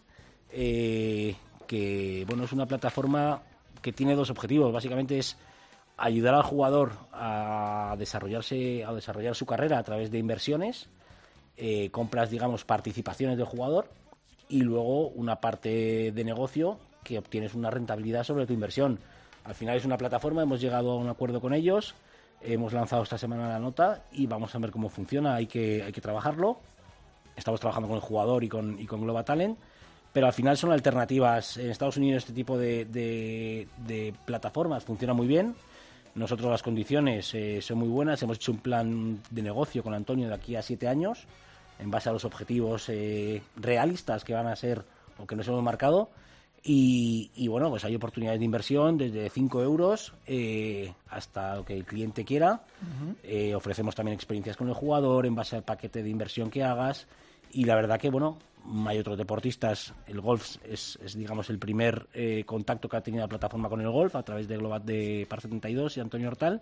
que bueno, es una plataforma que tiene dos objetivos. Básicamente es ayudar al jugador a desarrollarse, a desarrollar su carrera a través de inversiones, eh, compras, digamos, participaciones del jugador y luego una parte de negocio que obtienes una rentabilidad sobre tu inversión. Al final es una plataforma, hemos llegado a un acuerdo con ellos Hemos lanzado esta semana la nota y vamos a ver cómo funciona. Hay que, hay que trabajarlo. Estamos trabajando con el jugador y con, y con Global Talent, pero al final son alternativas. En Estados Unidos este tipo de, de- de plataformas funciona muy bien. Nosotros las condiciones eh, son muy buenas. Hemos hecho un plan de negocio con Antonio de aquí a siete años, en base a los objetivos eh, realistas que van a ser o que nos hemos marcado. Y, y, bueno, pues hay oportunidades de inversión desde 5 euros eh, hasta lo que el cliente quiera. Eh, ofrecemos también experiencias con el jugador en base al paquete de inversión que hagas. Y la verdad que, bueno, hay otros deportistas. El golf es, es, digamos, el primer eh, contacto que ha tenido la plataforma con el golf a través de Global de Par 72 y Antonio Hortal.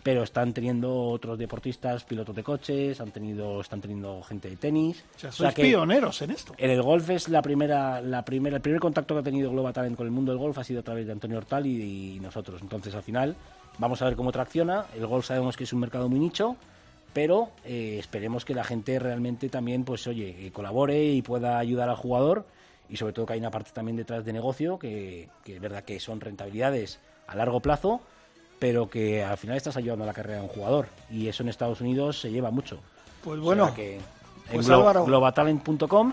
Pero están teniendo otros deportistas, pilotos de coches, han tenido, están teniendo gente de tenis. O sea, O sea sois pioneros en esto. en el golf es la primera, la primera, el primer contacto que ha tenido Global Talent con el mundo del golf ha sido a través de Antonio Hortal y, y nosotros. Entonces, al final, vamos a ver cómo tracciona. El golf sabemos que es un mercado muy nicho, pero eh, esperemos que la gente realmente también, pues, oye, eh, colabore y pueda ayudar al jugador. Y sobre todo que hay una parte también detrás de negocio, que, que es verdad que son rentabilidades a largo plazo, pero que al final estás ayudando a la carrera de un jugador. Y eso en Estados Unidos se lleva mucho. Pues O bueno, sea que en pues Álvaro. globatalent.com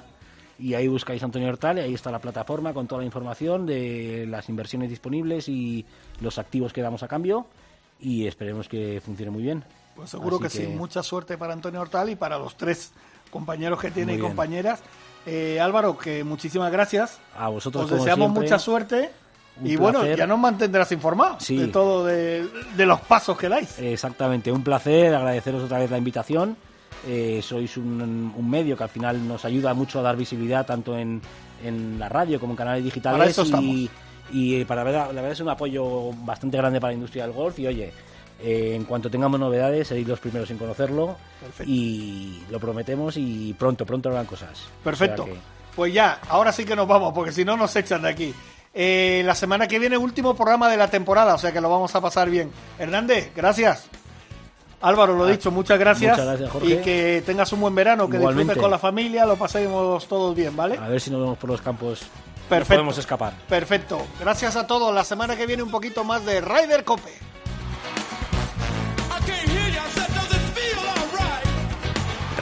y ahí buscáis Antonio Hortal y ahí está la plataforma con toda la información de las inversiones disponibles y los activos que damos a cambio y esperemos que funcione muy bien. Pues seguro Así que, sí. Mucha suerte para Antonio Hortal y para los tres compañeros que tiene Muy y bien. compañeras. Eh, Álvaro, que muchísimas gracias. A vosotros Os deseamos siempre, mucha suerte. un Y bueno, placer. ya nos mantendrás informados Sí. de todo, de, de los pasos que dais. Exactamente, un placer, agradeceros otra vez la invitación. Eh, sois un, un medio que al final nos ayuda mucho a dar visibilidad tanto en, en la radio como en canales digitales. Para eso y, y, eh, para ver, la verdad es un apoyo bastante grande para la industria del golf. Y oye, eh, en cuanto tengamos novedades, seréis los primeros en conocerlo. Perfecto. Y lo prometemos y pronto, pronto habrán cosas. Perfecto. O sea que- Pues ya, ahora sí que nos vamos, porque si no nos echan de aquí. Eh, la semana que viene, último programa de la temporada, o sea que lo vamos a pasar bien. Hernández, gracias. Álvaro, lo Ah, dicho, muchas gracias. muchas gracias, Jorge. Y que tengas un buen verano, que Igualmente. disfrutes con la familia, lo pasemos todos bien, ¿vale? a ver si nos vemos por los campos. Nos Perfecto. podemos escapar. Perfecto. Gracias a todos. La semana que viene un poquito más de Ryder Cope.